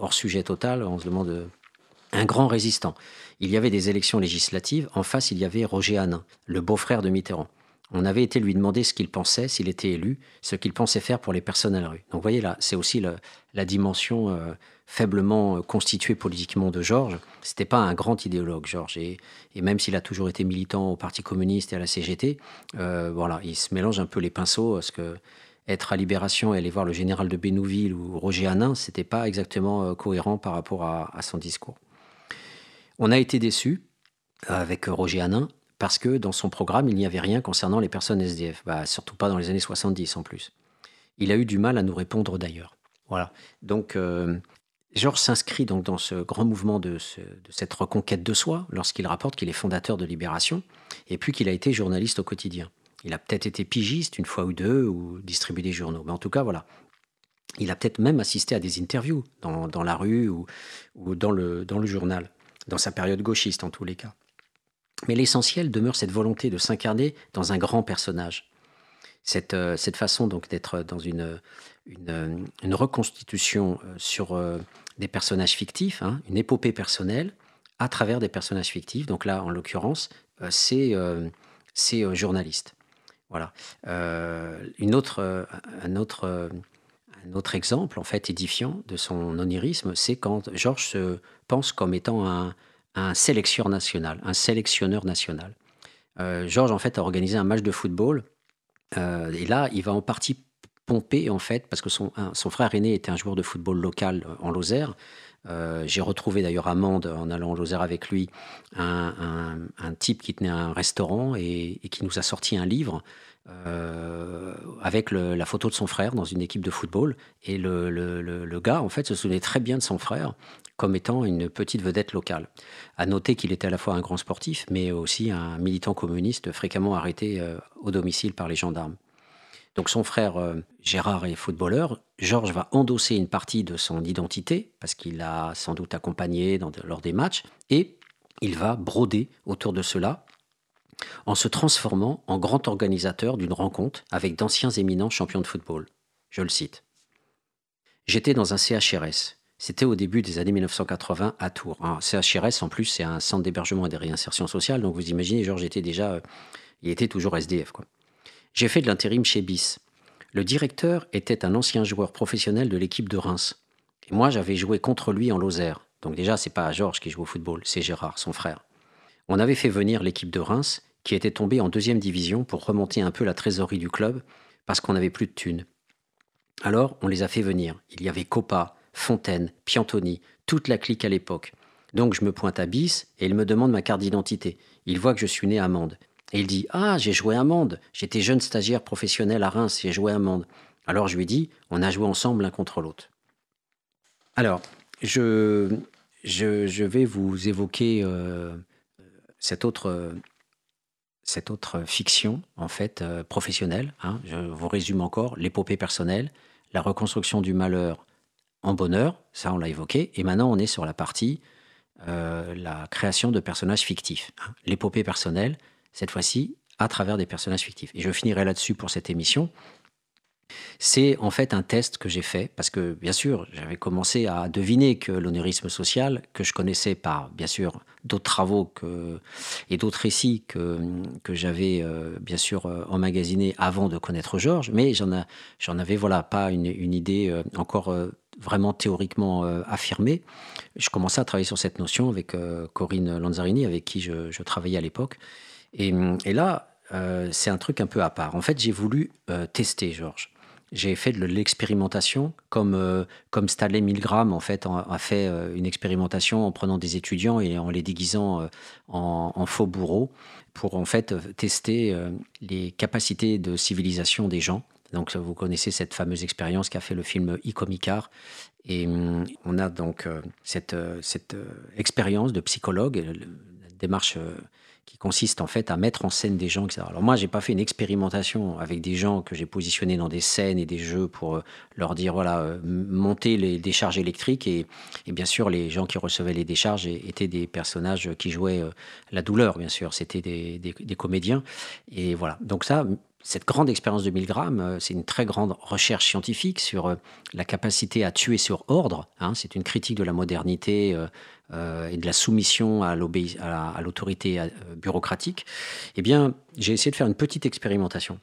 hors sujet total, on se demande euh, un grand résistant. Il y avait des élections législatives. En face, il y avait Roger Hanin, le beau-frère de Mitterrand. On avait été lui demander ce qu'il pensait, s'il était élu, ce qu'il pensait faire pour les personnes à la rue. Donc, vous voyez là, c'est aussi la dimension euh, faiblement euh, constituée politiquement de Georges. C'était pas un grand idéologue, Georges. Et, même s'il a toujours été militant au Parti communiste et à la CGT, voilà, il se mélange un peu les pinceaux, parce que être à Libération et aller voir le général de Bénouville ou Roger Hanin, c'était pas exactement euh, cohérent par rapport à, son discours. On a été déçus euh, avec Roger Hanin parce que dans son programme, il n'y avait rien concernant les personnes SDF, bah, surtout pas dans les années 70 en plus. Il a eu du mal à nous répondre d'ailleurs. Voilà. Donc, euh, Georges s'inscrit donc dans ce grand mouvement de cette reconquête de soi lorsqu'il rapporte qu'il est fondateur de Libération et puis qu'il a été journaliste au quotidien. Il a peut-être été pigiste une fois ou deux ou distribué des journaux. Mais en tout cas, voilà. Il a peut-être même assisté à des interviews dans, la rue ou, dans, le, journal. dans sa période gauchiste en tous les cas. Mais l'essentiel demeure cette volonté de s'incarner dans un grand personnage. Cette, cette façon donc d'être dans une, une reconstitution sur des personnages fictifs, hein, une épopée personnelle, à travers des personnages fictifs. Donc là, en l'occurrence, c'est c'est journaliste. Voilà. une autre, un autre un autre exemple, en fait, édifiant de son onirisme, c'est quand Georges se pense comme étant un, sélectionneur national, un sélectionneur national. Euh, Georges, en fait, a organisé un match de football, euh, et là, il va en partie pomper, en fait, parce que son, son frère aîné était un joueur de football local en Lozère. Euh, j'ai retrouvé d'ailleurs Amande en allant en Lozère avec lui, un, type qui tenait un restaurant et, qui nous a sorti un livre euh, avec la photo de son frère dans une équipe de football. Et le, le, gars, en fait, se souvenait très bien de son frère comme étant une petite vedette locale. À noter qu'il était à la fois un grand sportif, mais aussi un militant communiste fréquemment arrêté euh, au domicile par les gendarmes. Donc son frère euh, Gérard est footballeur. Georges va endosser une partie de son identité, parce qu'il l'a sans doute accompagné lors des matchs, et il va broder autour de cela en se transformant en grand organisateur d'une rencontre avec d'anciens éminents champions de football. Je le cite. J'étais dans un CHRS. C'était au début des années 1980 à Tours. Un CHRS, en plus, c'est un centre d'hébergement et de réinsertion sociale. Donc vous imaginez, Georges était déjà. Euh, il était toujours SDF. Quoi. J'ai fait de l'intérim chez BIS. Le directeur était un ancien joueur professionnel de l'équipe de Reims. Et moi, j'avais joué contre lui en Lozère. Donc déjà, c'est pas Georges qui joue au football, c'est Gérard, son frère. On avait fait venir l'équipe de Reims, qui était tombée en deuxième division pour remonter un peu la trésorerie du club, parce qu'on n'avait plus de thunes. Alors, on les a fait venir. Il y avait Copa, Fontaine, Piantoni, toute la clique à l'époque. Donc je me pointe à Bis et il me demande ma carte d'identité. Il voit que je suis né à Mende. Et il dit Ah, j'ai joué à Mende. J'étais jeune stagiaire professionnel à Reims, j'ai joué à Mende. Alors je lui dis On a joué ensemble l'un contre l'autre. Alors, je, je, vais vous évoquer euh, cette autre cette autre fiction, en fait, euh, professionnelle. Hein. je vous résume encore l'épopée personnelle, la reconstruction du malheur en bonheur, ça on l'a évoqué, et maintenant on est sur la partie, euh, la création de personnages fictifs. Hein. L'épopée personnelle, cette fois-ci, à travers des personnages fictifs. Et je finirai là-dessus pour cette émission. C'est en fait un test que j'ai fait parce que bien sûr j'avais commencé à deviner que l'onérisme social, que je connaissais par bien sûr d'autres travaux et d'autres récits que, que j'avais euh, bien sûr euh, emmagasinés avant de connaître Georges, mais j'en, avais voilà pas une, idée euh, encore vraiment théoriquement affirmée. Je commençais à travailler sur cette notion avec Corinne Lanzarini, avec qui je travaillais à l'époque. Et, là, c'est un truc un peu à part. En fait, j'ai voulu tester Georges j'ai fait de l'expérimentation, comme, euh, comme Stanley Milgram en fait, a fait euh, une expérimentation en prenant des étudiants et en les déguisant euh, en, faux bourreaux pour en fait tester les capacités de civilisation des gens. Donc vous connaissez cette fameuse expérience qu'a fait le film Icomicar. Et hum, on a donc cette, cette expérience de psychologue, la démarche qui consiste en fait à mettre en scène des gens. Alors moi, j'ai pas fait une expérimentation avec des gens que j'ai positionnés dans des scènes et des jeux pour euh, leur dire voilà euh, monter les décharges électriques et, bien sûr les gens qui recevaient les décharges étaient des personnages qui jouaient euh, la douleur, bien sûr, c'était des, comédiens et voilà. Donc ça, cette grande expérience de Milgram, c'est une très grande recherche scientifique sur la capacité à tuer sur ordre. Hein, c'est une critique de la modernité et de la soumission à l'autorité euh, bureaucratique, eh bien, j'ai essayé de faire une petite expérimentation.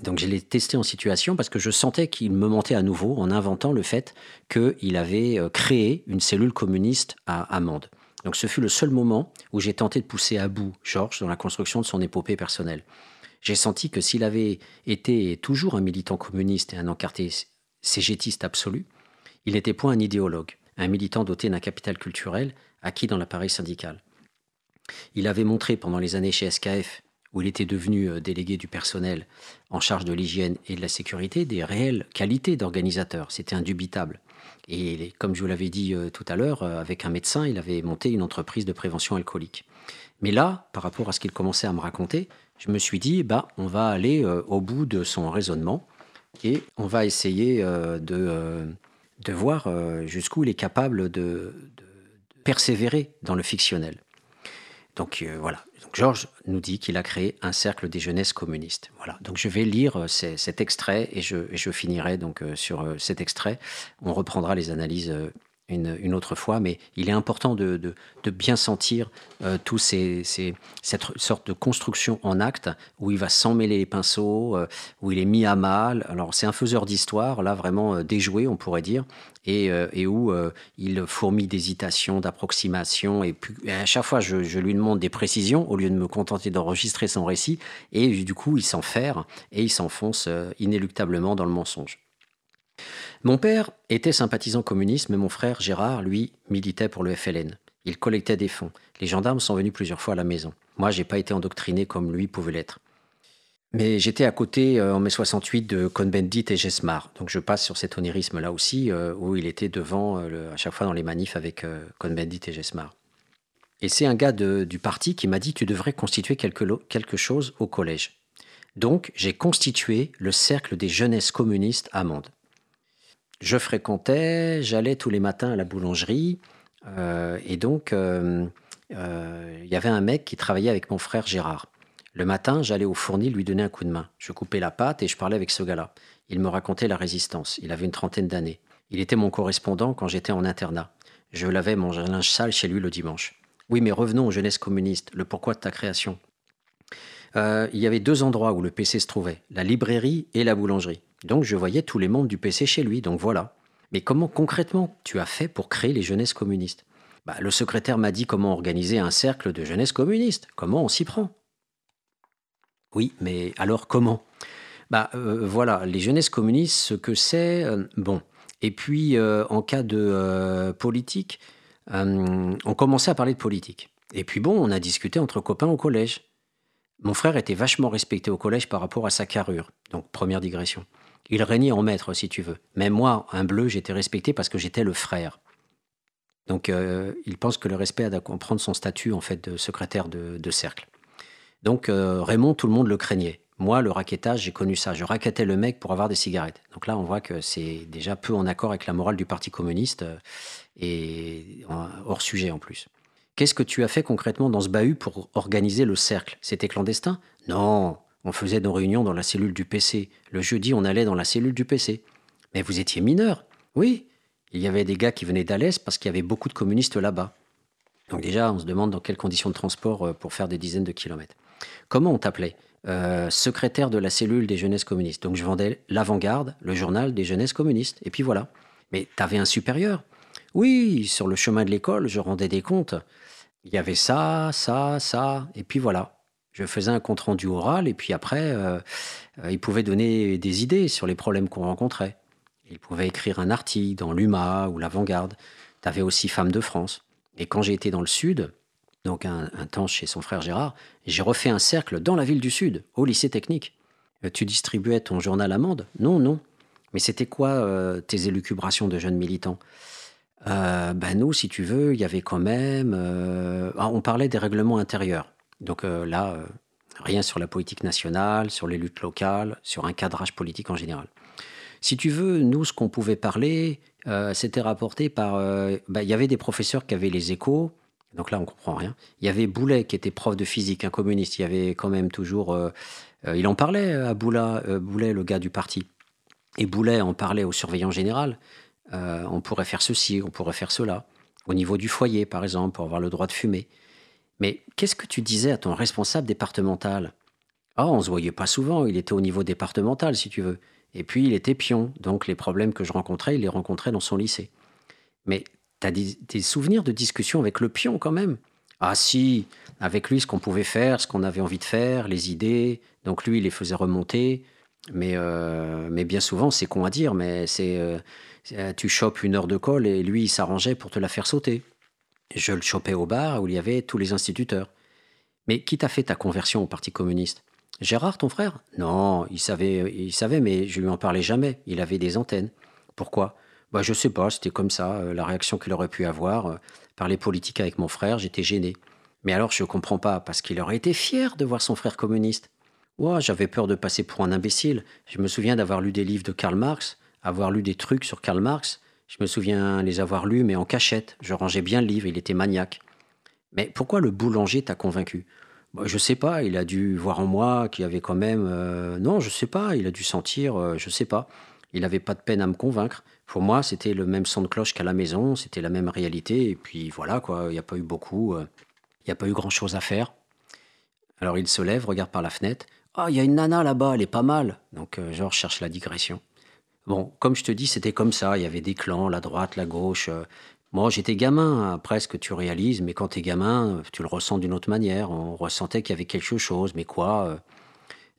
Donc je l'ai testé en situation parce que je sentais qu'il me mentait à nouveau en inventant le fait qu'il avait euh, créé une cellule communiste à Amande. Donc ce fut le seul moment où j'ai tenté de pousser à bout Georges dans la construction de son épopée personnelle. J'ai senti que s'il avait été toujours un militant communiste et un encarté cégétiste absolu, il n'était point un idéologue un militant doté d'un capital culturel acquis dans l'appareil syndical. Il avait montré pendant les années chez SKF, où il était devenu euh, délégué du personnel en charge de l'hygiène et de la sécurité, des réelles qualités d'organisateur. C'était indubitable. Et comme je vous l'avais dit euh, tout à l'heure, euh, avec un médecin, il avait monté une entreprise de prévention alcoolique. Mais là, par rapport à ce qu'il commençait à me raconter, je me suis dit, bah, on va aller au bout de son raisonnement et on va essayer de de voir euh, jusqu'où il est capable de, persévérer dans le fictionnel. Donc euh, voilà, donc, Georges nous dit qu'il a créé un cercle des jeunesses communistes. Voilà, donc je vais lire euh, cet extrait et je, je finirai donc sur cet extrait. On reprendra les analyses une, autre fois, mais il est important de, bien sentir euh, ces, cette sorte de construction en acte où il va s'emmêler les pinceaux, euh, où il est mis à mal. Alors c'est un faiseur d'histoire, là vraiment euh, déjoué, on pourrait dire, et, et où il fourmille d'hésitation, d'approximation, et, à chaque fois je, je, lui demande des précisions au lieu de me contenter d'enregistrer son récit, et du coup il s'enferme et il s'enfonce inéluctablement dans le mensonge. Mon père était sympathisant communiste, mais mon frère Gérard, lui, militait pour le FLN. Il collectait des fonds. Les gendarmes sont venus plusieurs fois à la maison. Moi, j'ai pas été endoctriné comme lui pouvait l'être. Mais j'étais à côté euh, en mai 68 de Cohn-Bendit et Gesmar. Donc je passe sur cet onirisme là aussi, euh, où il était devant euh, à chaque fois dans les manifs avec Cohn-Bendit et Gesmar. Et c'est un gars du parti qui m'a dit Tu devrais constituer quelque, quelque chose au collège. Donc j'ai constitué le cercle des jeunesses communistes à Mende je fréquentais, j'allais tous les matins à la boulangerie. Euh, et donc, euh, euh, il y avait un mec qui travaillait avec mon frère Gérard. Le matin, j'allais au fourni lui donner un coup de main. Je coupais la pâte et je parlais avec ce gars-là. Il me racontait la résistance. Il avait une trentaine d'années. Il était mon correspondant quand j'étais en internat. Je lavais mon linge sale chez lui le dimanche. Oui, mais revenons aux jeunesses communistes, le pourquoi de ta création? il y avait deux endroits où le PC se trouvait, la librairie et la boulangerie. Donc je voyais tous les membres du PC chez lui, donc voilà. Mais comment concrètement tu as fait pour créer les jeunesses communistes? Bah, Le secrétaire m'a dit comment organiser un cercle de jeunesse communiste, comment on s'y prend? Oui, mais alors comment? Bah euh, voilà, les jeunesses communistes, ce que c'est, euh, bon. Et puis euh, en cas de politique, on commençait à parler de politique. Et puis bon, on a discuté entre copains au collège. Mon frère était vachement respecté au collège par rapport à sa carrure. Donc première digression. Il régnait en maître, si tu veux. Mais moi, un bleu, j'étais respecté parce que j'étais le frère. Donc, euh, il pense que le respect a à comprendre son statut, en fait, de secrétaire de, cercle. Donc, euh, Raymond, tout le monde le craignait. Moi, le raquettage, j'ai connu ça. Je raquettais le mec pour avoir des cigarettes. Donc là, on voit que c'est déjà peu en accord avec la morale du Parti communiste euh, et hors sujet en plus. Qu'est-ce que tu as fait concrètement dans ce bahut pour organiser le cercle? C'était clandestin? Non, on faisait nos réunions dans la cellule du PC. Le jeudi, on allait dans la cellule du PC. Mais vous étiez mineur Oui. Il y avait des gars qui venaient d'Alès parce qu'il y avait beaucoup de communistes là-bas. Donc déjà, on se demande dans quelles conditions de transport euh, pour faire des dizaines de kilomètres. Comment on t'appelait? Euh, Secrétaire de la cellule des jeunesses communistes. Donc je vendais l'avant-garde, le journal des jeunesses communistes. Et puis voilà. Mais t'avais un supérieur? Oui, sur le chemin de l'école, je rendais des comptes. Il y avait ça, ça, ça, et puis voilà. Je faisais un compte rendu oral et puis après, euh, euh, il pouvait donner des idées sur les problèmes qu'on rencontrait. Il pouvait écrire un article dans l'UMA ou l'Avant-Garde. Tu avais aussi Femmes de France. Et quand j'ai été dans le Sud, donc un, temps chez son frère Gérard, j'ai refait un cercle dans la ville du Sud, au lycée technique. Euh, tu distribuais ton journal Amende? Non, non. Mais c'était quoi tes élucubrations de jeunes militants? Ben nous, si tu veux, il y avait quand même. Ah, on parlait des règlements intérieurs. Donc euh, là, euh, rien sur la politique nationale, sur les luttes locales, sur un cadrage politique en général. Si tu veux, nous, ce qu'on pouvait parler, euh, c'était rapporté par... Bah, il y avait des professeurs qui avaient les échos, donc là, on comprend rien. Il y avait Boulet, qui était prof de physique, un communiste. Il y avait quand même toujours... il en parlait à Boulet, Boulet, le gars du parti. Et Boulet en parlait au surveillant général. on pourrait faire ceci, on pourrait faire cela. Au niveau du foyer, par exemple, pour avoir le droit de fumer. Mais qu'est-ce que tu disais à ton responsable départemental? Ah, on se voyait pas souvent, il était au niveau départemental, si tu veux. Et puis, il était pion, donc les problèmes que je rencontrais, il les rencontrait dans son lycée. Mais tu as des, souvenirs de discussions avec le pion quand même? Ah si, avec lui, ce qu'on pouvait faire, ce qu'on avait envie de faire, les idées. Donc lui, il les faisait remonter. Mais, euh, mais bien souvent, c'est con à dire, mais c'est... Euh, tu chopes une heure de colle et lui, il s'arrangeait pour te la faire sauter. Je le chopais au bar où il y avait tous les instituteurs. Mais qui t'a fait ta conversion au Parti communiste Gérard, ton frère? Non, il savait, il savait, mais je lui en parlais jamais. Il avait des antennes. Pourquoi? Bah, Je sais pas, c'était comme ça, euh, la réaction qu'il aurait pu avoir. Euh, parler politique avec mon frère, j'étais gêné. Mais alors je comprends pas, parce qu'il aurait été fier de voir son frère communiste. Ouais, j'avais peur de passer pour un imbécile. Je me souviens d'avoir lu des livres de Karl Marx, avoir lu des trucs sur Karl Marx. Je me souviens les avoir lus, mais en cachette. Je rangeais bien le livre, il était maniaque. Mais pourquoi le boulanger t'a convaincu? Bah, Je sais pas, il a dû voir en moi qu'il y avait quand même... Euh, non, je sais pas, il a dû sentir, euh, je sais pas. Il n'avait pas de peine à me convaincre. Pour moi, c'était le même son de cloche qu'à la maison, c'était la même réalité, et puis voilà, quoi, il n'y a pas eu beaucoup, euh, il n'y a pas eu grand-chose à faire. Alors il se lève, regarde par la fenêtre. Ah, il y a une nana là-bas, elle est pas mal. Donc, genre, cherche la digression. Bon, comme je te dis, c'était comme ça. Il y avait des clans, la droite, la gauche. Moi, j'étais gamin, après ce que tu réalises, mais quand tu es gamin, tu le ressens d'une autre manière. On ressentait qu'il y avait quelque chose, mais quoi euh,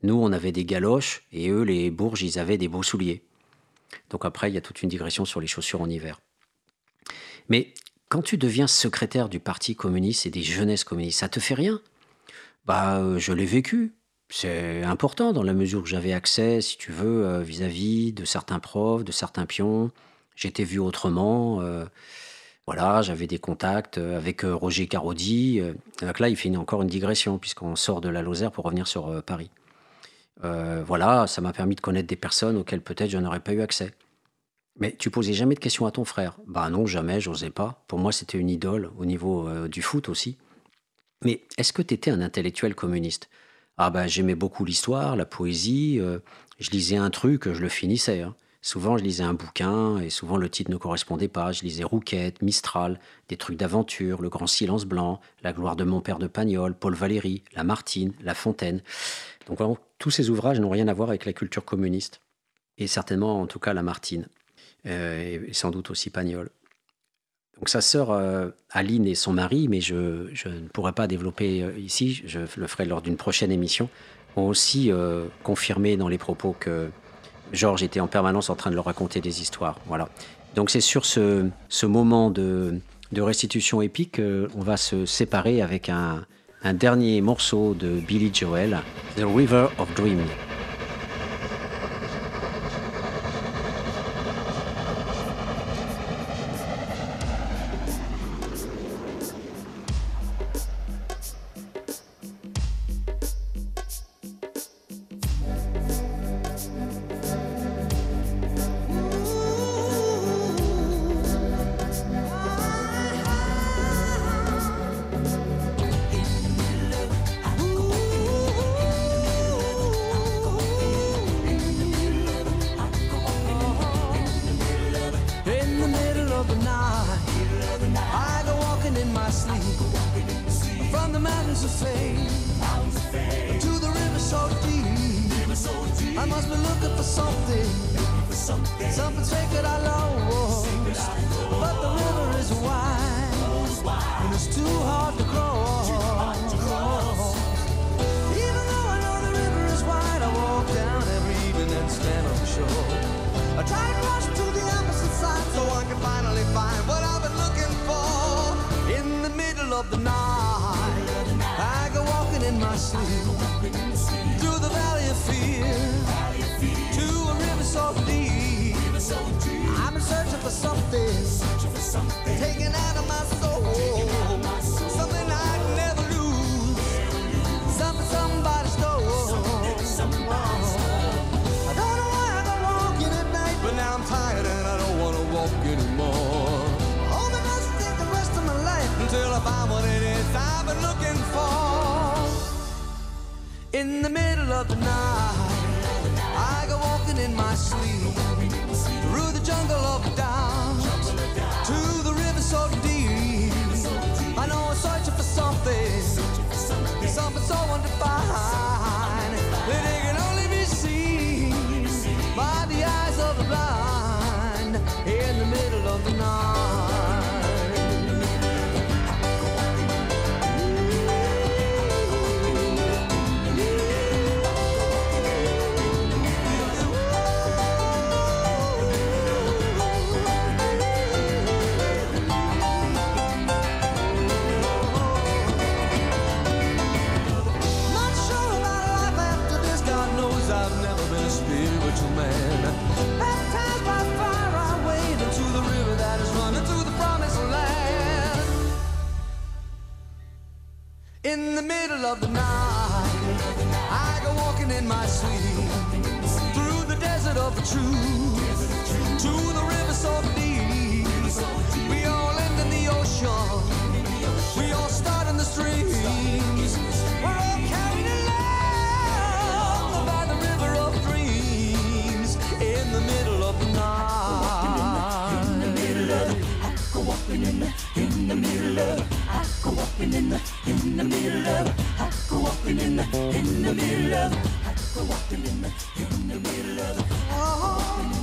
Nous, on avait des galoches, et eux, les bourges, ils avaient des beaux souliers. Donc après, il y a toute une digression sur les chaussures en hiver. Mais quand tu deviens secrétaire du Parti communiste et des jeunesses communistes, ça te fait rien? Bah, euh, je l'ai vécu. C'est important dans la mesure où j'avais accès, si tu veux, euh, vis-à-vis de certains profs, de certains pions. J'étais vu autrement. Voilà, j'avais des contacts euh, avec euh, Roger Carodi. Euh, donc là, il fait encore une digression, puisqu'on sort de la Lozère pour revenir sur Paris. voilà, ça m'a permis de connaître des personnes auxquelles peut-être je n'aurais pas eu accès. Mais tu posais jamais de questions à ton frère? Bah non, jamais, j'osais pas. Pour moi, c'était une idole au niveau du foot aussi. Mais est-ce que tu étais un intellectuel communiste? Ah bah j'aimais beaucoup l'histoire, la poésie. je lisais un truc, je le finissais. Hein. Souvent, je lisais un bouquin et souvent le titre ne correspondait pas. Je lisais Rouquette, Mistral, des trucs d'aventure, Le Grand Silence Blanc, La gloire de mon père de Pagnol, Paul Valéry, Lamartine, La Fontaine. Donc vraiment, tous ces ouvrages n'ont rien à voir avec la culture communiste. Et certainement, en tout cas, Lamartine. Euh, et sans doute aussi Pagnol. Donc sa sœur euh, Aline et son mari, mais je, ne pourrais pas développer euh, ici, je le ferai lors d'une prochaine émission, ont aussi confirmé dans les propos que Georges était en permanence en train de leur raconter des histoires. Voilà. Donc c'est sur ce, moment de, restitution épique qu'on va se séparer avec un, un dernier morceau de Billy Joel, The River of Dreams. something, searching for something, taken out of my soul, something I'd never lose, something somebody stole. I don't know why I've walking at night, but now I'm tired and I don't want to walk anymore. Must the rest of my life until I find what it is I've been looking for. In the middle of the night, I go walking in my sleep through the jungle of down, to the river so deep. Truth to the river so deep. We all end in the ocean. We all start in the streams. We're all carried along by the river of dreams in the middle of the night. In the middle of I go walking in the in the middle of I go walking in the in the middle of I go walking in the in the middle of I go walking in the in the middle of I